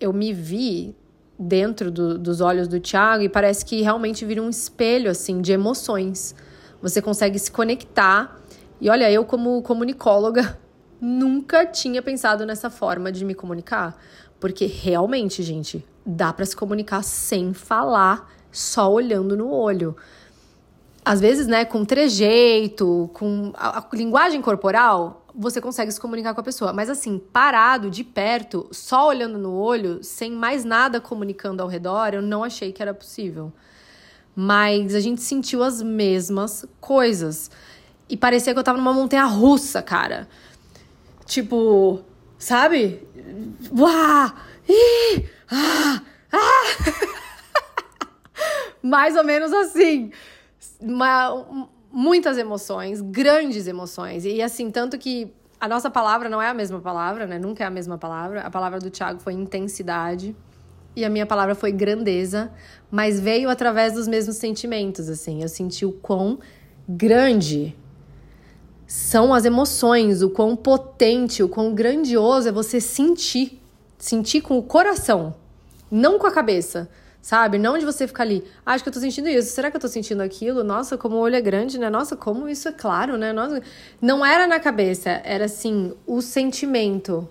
Eu me vi dentro do, dos olhos do Thiago e parece que realmente vira um espelho, assim, de emoções. Você consegue se conectar. E olha, eu, como comunicóloga, *laughs* nunca tinha pensado nessa forma de me comunicar. Porque realmente, gente, dá para se comunicar sem falar, só olhando no olho. Às vezes, né, com trejeito, com a, a linguagem corporal, você consegue se comunicar com a pessoa. Mas assim, parado, de perto, só olhando no olho, sem mais nada comunicando ao redor, eu não achei que era possível. Mas a gente sentiu as mesmas coisas. E parecia que eu tava numa montanha russa, cara. Tipo, sabe? Uá! Ih! Ah! Ah! *laughs* Mais ou menos assim. Uma, muitas emoções, grandes emoções. E assim, tanto que a nossa palavra não é a mesma palavra, né? Nunca é a mesma palavra. A palavra do Tiago foi intensidade e a minha palavra foi grandeza, mas veio através dos mesmos sentimentos, assim. Eu senti o quão grande são as emoções, o quão potente, o quão grandioso é você sentir, sentir com o coração, não com a cabeça, sabe? Não de você ficar ali, ah, acho que eu tô sentindo isso, será que eu tô sentindo aquilo? Nossa, como o olho é grande, né? Nossa, como isso é claro, né? Nossa, não era na cabeça, era assim, o sentimento,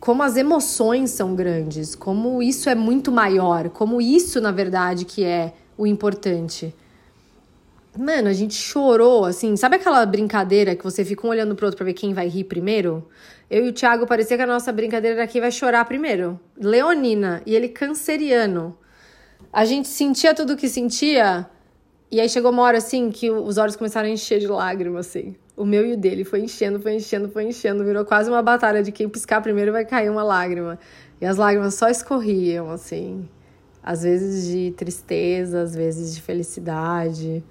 como as emoções são grandes, como isso é muito maior, como isso, na verdade, que é o importante. Mano, a gente chorou, assim. Sabe aquela brincadeira que você fica um olhando pro outro pra ver quem vai rir primeiro? Eu e o Thiago parecia que a nossa brincadeira era quem vai chorar primeiro. Leonina e ele canceriano. A gente sentia tudo o que sentia. E aí chegou uma hora assim que os olhos começaram a encher de lágrimas, assim. O meu e o dele foi enchendo, foi enchendo, foi enchendo. Virou quase uma batalha de quem piscar primeiro vai cair uma lágrima. E as lágrimas só escorriam, assim. Às vezes de tristeza, às vezes de felicidade.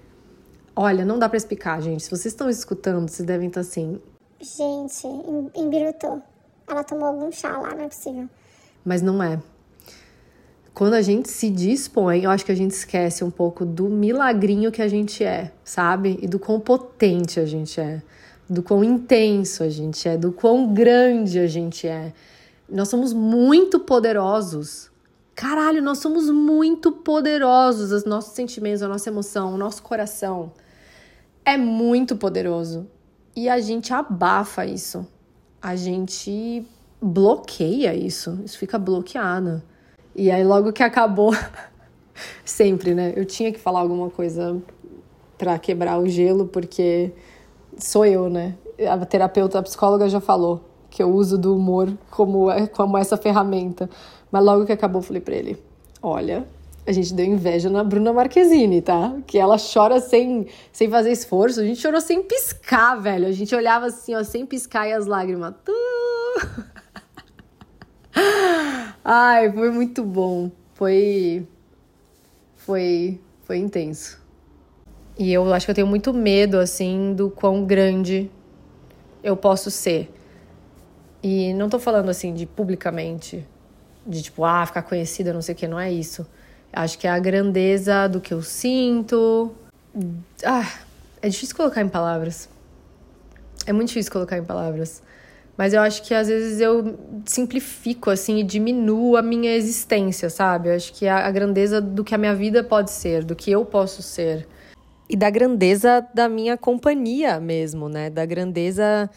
Olha, não dá para explicar, gente. Se vocês estão escutando, vocês devem estar assim. Gente, embirutou. Ela tomou algum chá lá, não é possível. Mas não é. Quando a gente se dispõe, eu acho que a gente esquece um pouco do milagrinho que a gente é, sabe? E do quão potente a gente é, do quão intenso a gente é, do quão grande a gente é. Nós somos muito poderosos. Caralho, nós somos muito poderosos. Os nossos sentimentos, a nossa emoção, o nosso coração é muito poderoso. E a gente abafa isso. A gente bloqueia isso. Isso fica bloqueado. E aí, logo que acabou, *laughs* sempre, né? Eu tinha que falar alguma coisa para quebrar o gelo, porque sou eu, né? A terapeuta, a psicóloga já falou que eu uso do humor como, como essa ferramenta. Mas logo que acabou, eu falei pra ele: Olha, a gente deu inveja na Bruna Marquezine, tá? Que ela chora sem, sem fazer esforço. A gente chorou sem piscar, velho. A gente olhava assim, ó, sem piscar e as lágrimas. Ai, foi muito bom. Foi. Foi. Foi intenso. E eu acho que eu tenho muito medo, assim, do quão grande eu posso ser. E não tô falando, assim, de publicamente, de tipo, ah, ficar conhecida, não sei o que, não é isso. Acho que é a grandeza do que eu sinto. Ah, é difícil colocar em palavras. É muito difícil colocar em palavras. Mas eu acho que às vezes eu simplifico, assim, e diminuo a minha existência, sabe? Eu acho que é a grandeza do que a minha vida pode ser, do que eu posso ser. E da grandeza da minha companhia mesmo, né? Da grandeza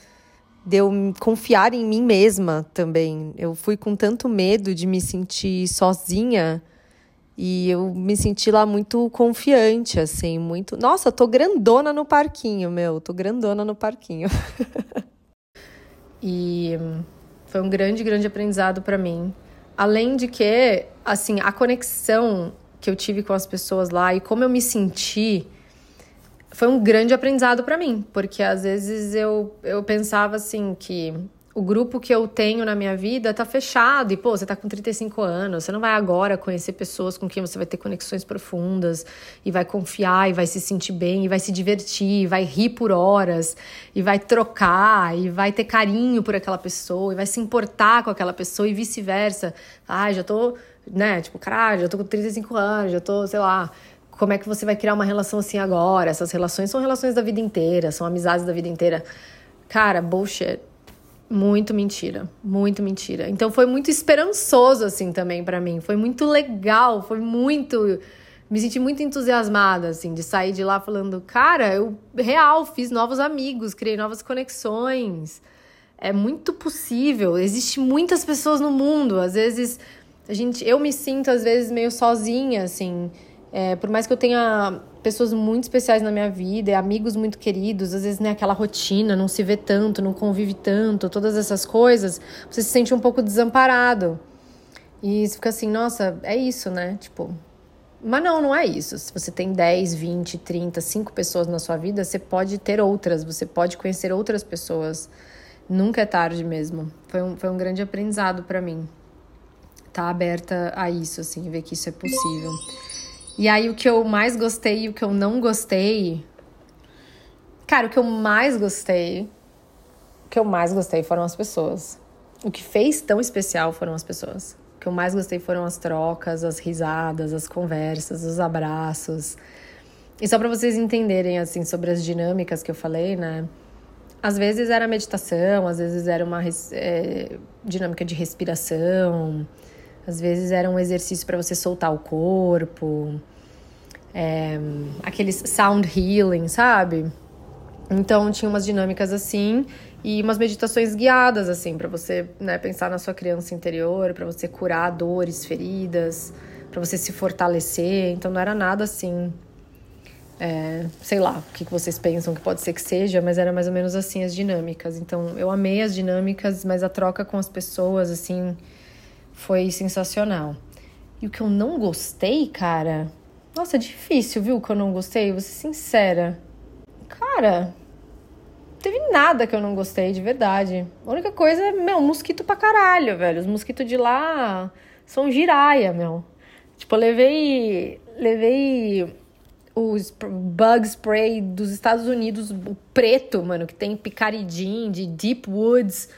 de eu confiar em mim mesma também. Eu fui com tanto medo de me sentir sozinha e eu me senti lá muito confiante, assim, muito. Nossa, tô grandona no parquinho, meu, tô grandona no parquinho. *laughs* e foi um grande, grande aprendizado para mim. Além de que, assim, a conexão que eu tive com as pessoas lá e como eu me senti foi um grande aprendizado para mim, porque às vezes eu, eu pensava assim que o grupo que eu tenho na minha vida tá fechado. E, pô, você tá com 35 anos, você não vai agora conhecer pessoas com quem você vai ter conexões profundas e vai confiar e vai se sentir bem e vai se divertir, e vai rir por horas e vai trocar e vai ter carinho por aquela pessoa e vai se importar com aquela pessoa e vice-versa. Ai, já tô, né, tipo, caralho, já tô com 35 anos, já tô, sei lá. Como é que você vai criar uma relação assim agora? Essas relações são relações da vida inteira, são amizades da vida inteira. Cara, bullshit muito mentira, muito mentira. Então foi muito esperançoso assim também para mim. Foi muito legal, foi muito me senti muito entusiasmada assim de sair de lá falando, cara, eu real fiz novos amigos, criei novas conexões. É muito possível. Existem muitas pessoas no mundo. Às vezes a gente, eu me sinto às vezes meio sozinha assim. É, por mais que eu tenha pessoas muito especiais na minha vida, amigos muito queridos, às vezes né, aquela rotina, não se vê tanto, não convive tanto, todas essas coisas, você se sente um pouco desamparado. E você fica assim, nossa, é isso, né? Tipo, mas não, não é isso. Se você tem 10, 20, 30, 5 pessoas na sua vida, você pode ter outras, você pode conhecer outras pessoas. Nunca é tarde mesmo. Foi um, foi um grande aprendizado para mim. Tá aberta a isso, assim, ver que isso é possível. E aí o que eu mais gostei e o que eu não gostei. Cara, o que eu mais gostei. O que eu mais gostei foram as pessoas. O que fez tão especial foram as pessoas. O que eu mais gostei foram as trocas, as risadas, as conversas, os abraços. E só para vocês entenderem assim sobre as dinâmicas que eu falei, né? Às vezes era meditação, às vezes era uma é, dinâmica de respiração, às vezes era um exercício para você soltar o corpo, é, aqueles sound healing, sabe? Então tinha umas dinâmicas assim e umas meditações guiadas assim para você, né, pensar na sua criança interior, para você curar dores, feridas, para você se fortalecer. Então não era nada assim, é, sei lá, o que vocês pensam que pode ser que seja, mas era mais ou menos assim as dinâmicas. Então eu amei as dinâmicas, mas a troca com as pessoas assim foi sensacional. E o que eu não gostei, cara. Nossa, é difícil, viu? Que eu não gostei, vou ser sincera. Cara, teve nada que eu não gostei, de verdade. A única coisa é, meu, mosquito pra caralho, velho. Os mosquitos de lá são giraia, meu. Tipo, eu levei. Levei os bug spray dos Estados Unidos, o preto, mano, que tem picaridin de Deep Woods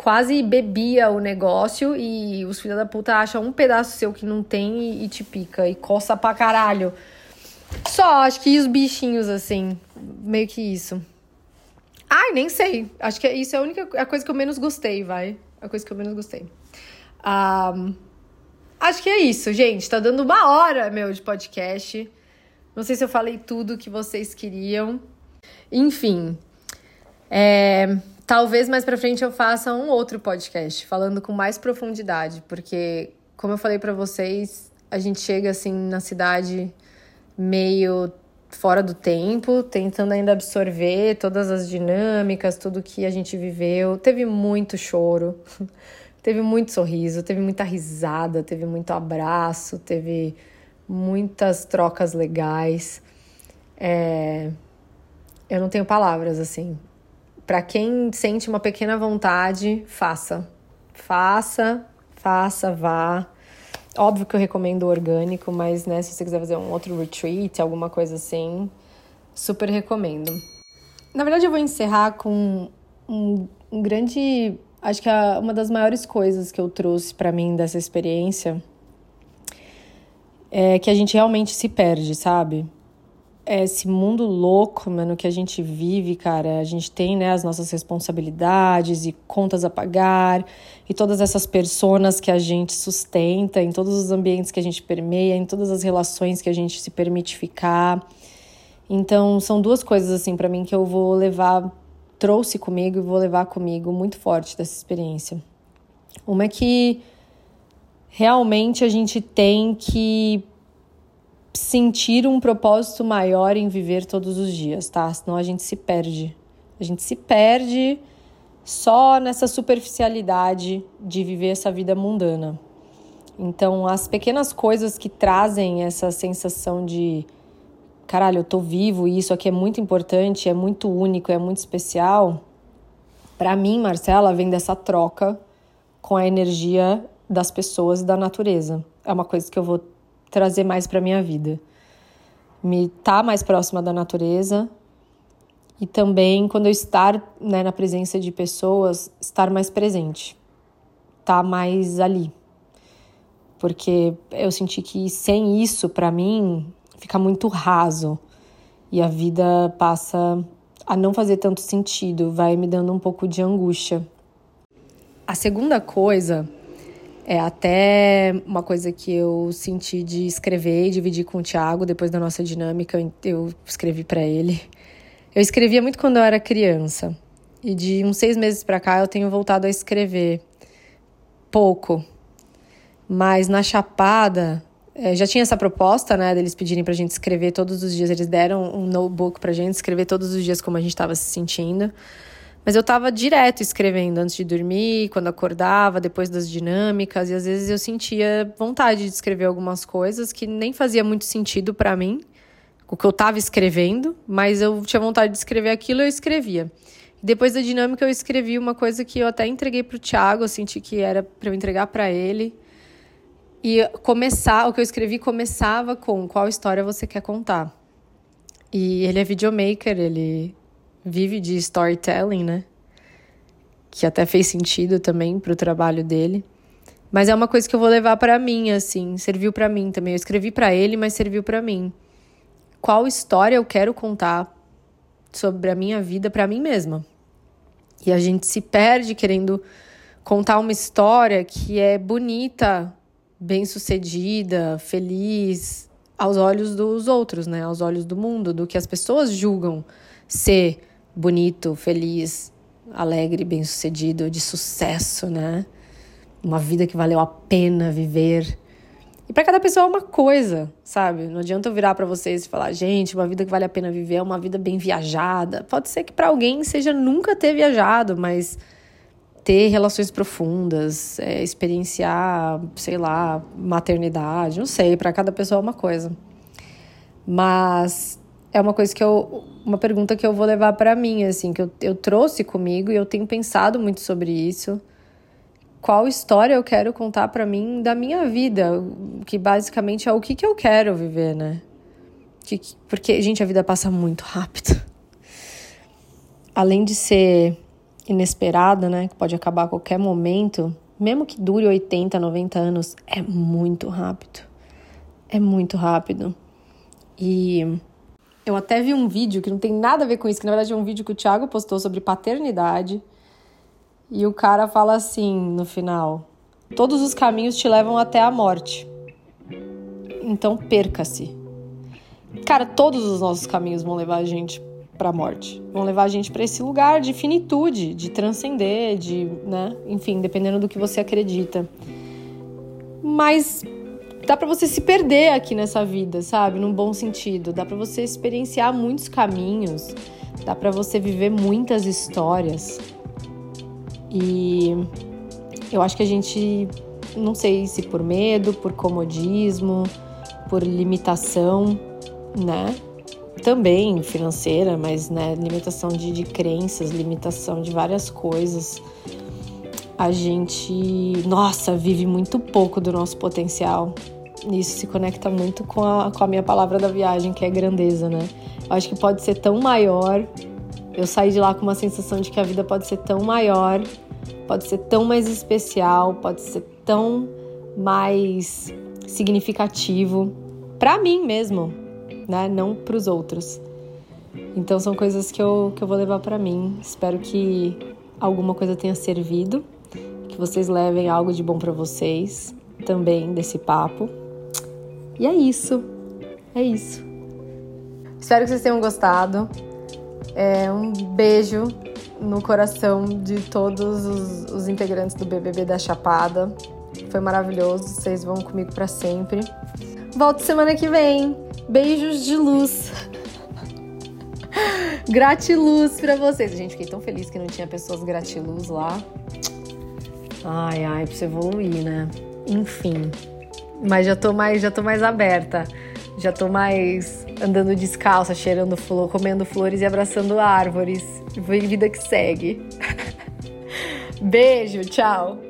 quase bebia o negócio e os filhos da puta acham um pedaço seu que não tem e, e te pica e coça pra caralho. Só, acho que os bichinhos, assim, meio que isso. Ai, nem sei. Acho que isso é a única a coisa que eu menos gostei, vai. A coisa que eu menos gostei. Um, acho que é isso, gente. Tá dando uma hora, meu, de podcast. Não sei se eu falei tudo que vocês queriam. Enfim. É, Talvez mais para frente eu faça um outro podcast falando com mais profundidade, porque como eu falei para vocês, a gente chega assim na cidade meio fora do tempo, tentando ainda absorver todas as dinâmicas, tudo que a gente viveu. Teve muito choro, *laughs* teve muito sorriso, teve muita risada, teve muito abraço, teve muitas trocas legais. É... Eu não tenho palavras assim para quem sente uma pequena vontade, faça. Faça, faça, vá. Óbvio que eu recomendo orgânico, mas né, se você quiser fazer um outro retreat, alguma coisa assim, Super recomendo. Na verdade, eu vou encerrar com um, um grande. Acho que a, uma das maiores coisas que eu trouxe para mim dessa experiência é que a gente realmente se perde, sabe? É esse mundo louco, mano, que a gente vive, cara. A gente tem, né, as nossas responsabilidades e contas a pagar e todas essas personas que a gente sustenta em todos os ambientes que a gente permeia, em todas as relações que a gente se permite ficar. Então, são duas coisas assim para mim que eu vou levar, trouxe comigo e vou levar comigo muito forte dessa experiência. Uma é que realmente a gente tem que sentir um propósito maior em viver todos os dias, tá? Senão a gente se perde. A gente se perde só nessa superficialidade de viver essa vida mundana. Então, as pequenas coisas que trazem essa sensação de caralho, eu tô vivo e isso aqui é muito importante, é muito único, é muito especial. Para mim, Marcela, vem dessa troca com a energia das pessoas e da natureza. É uma coisa que eu vou trazer mais para minha vida. Me tá mais próxima da natureza e também quando eu estar né, na presença de pessoas, estar mais presente, tá mais ali. Porque eu senti que sem isso, para mim, fica muito raso e a vida passa a não fazer tanto sentido, vai me dando um pouco de angústia. A segunda coisa é até uma coisa que eu senti de escrever e dividir com o Thiago depois da nossa dinâmica, eu escrevi para ele. Eu escrevia muito quando eu era criança e de uns seis meses para cá eu tenho voltado a escrever pouco, mas na Chapada é, já tinha essa proposta, né, deles pedirem pra gente escrever todos os dias. Eles deram um notebook pra gente escrever todos os dias como a gente estava se sentindo. Mas eu tava direto escrevendo antes de dormir, quando acordava, depois das dinâmicas, e às vezes eu sentia vontade de escrever algumas coisas que nem fazia muito sentido para mim, o que eu tava escrevendo, mas eu tinha vontade de escrever aquilo e eu escrevia. Depois da dinâmica eu escrevi uma coisa que eu até entreguei pro Thiago, eu senti que era para eu entregar para ele. E começar, o que eu escrevi começava com qual história você quer contar. E ele é videomaker, ele vive de storytelling, né? Que até fez sentido também pro trabalho dele. Mas é uma coisa que eu vou levar para mim, assim, serviu para mim também. Eu escrevi para ele, mas serviu para mim. Qual história eu quero contar sobre a minha vida para mim mesma? E a gente se perde querendo contar uma história que é bonita bem-sucedida, feliz aos olhos dos outros, né? Aos olhos do mundo, do que as pessoas julgam ser bonito, feliz, alegre, bem-sucedido, de sucesso, né? Uma vida que valeu a pena viver. E para cada pessoa é uma coisa, sabe? Não adianta eu virar para vocês e falar, gente, uma vida que vale a pena viver é uma vida bem viajada. Pode ser que para alguém seja nunca ter viajado, mas ter relações profundas, é, experienciar, sei lá, maternidade, não sei, para cada pessoa é uma coisa. Mas é uma coisa que eu. Uma pergunta que eu vou levar para mim, assim, que eu, eu trouxe comigo e eu tenho pensado muito sobre isso. Qual história eu quero contar para mim da minha vida? Que basicamente é o que, que eu quero viver, né? Que, porque, gente, a vida passa muito rápido. Além de ser inesperada, né, que pode acabar a qualquer momento, mesmo que dure 80, 90 anos, é muito rápido. É muito rápido. E eu até vi um vídeo que não tem nada a ver com isso, que na verdade é um vídeo que o Thiago postou sobre paternidade. E o cara fala assim no final: Todos os caminhos te levam até a morte. Então perca-se. Cara, todos os nossos caminhos vão levar a gente para a morte. Vão levar a gente para esse lugar de finitude, de transcender, de, né? Enfim, dependendo do que você acredita. Mas dá para você se perder aqui nessa vida, sabe? Num bom sentido. Dá para você experienciar muitos caminhos. Dá para você viver muitas histórias. E eu acho que a gente, não sei se por medo, por comodismo, por limitação, né? também financeira, mas né, limitação de, de crenças, limitação de várias coisas. A gente, nossa, vive muito pouco do nosso potencial. Isso se conecta muito com a, com a minha palavra da viagem, que é grandeza, né? acho que pode ser tão maior. Eu saí de lá com uma sensação de que a vida pode ser tão maior, pode ser tão mais especial, pode ser tão mais significativo para mim mesmo, né? Não para os outros. Então são coisas que eu, que eu vou levar para mim. Espero que alguma coisa tenha servido, que vocês levem algo de bom para vocês também desse papo. E é isso. É isso. Espero que vocês tenham gostado. É, um beijo no coração de todos os, os integrantes do BBB da Chapada. Foi maravilhoso. Vocês vão comigo para sempre. Volto semana que vem. Beijos de luz. *laughs* gratiluz para vocês. Gente, fiquei tão feliz que não tinha pessoas gratiluz lá. Ai, ai, precisa evoluir, né? Enfim. Mas já tô mais, já tô mais aberta. Já tô mais andando descalça, cheirando flor, comendo flores e abraçando árvores. Vida que segue. *laughs* Beijo, tchau.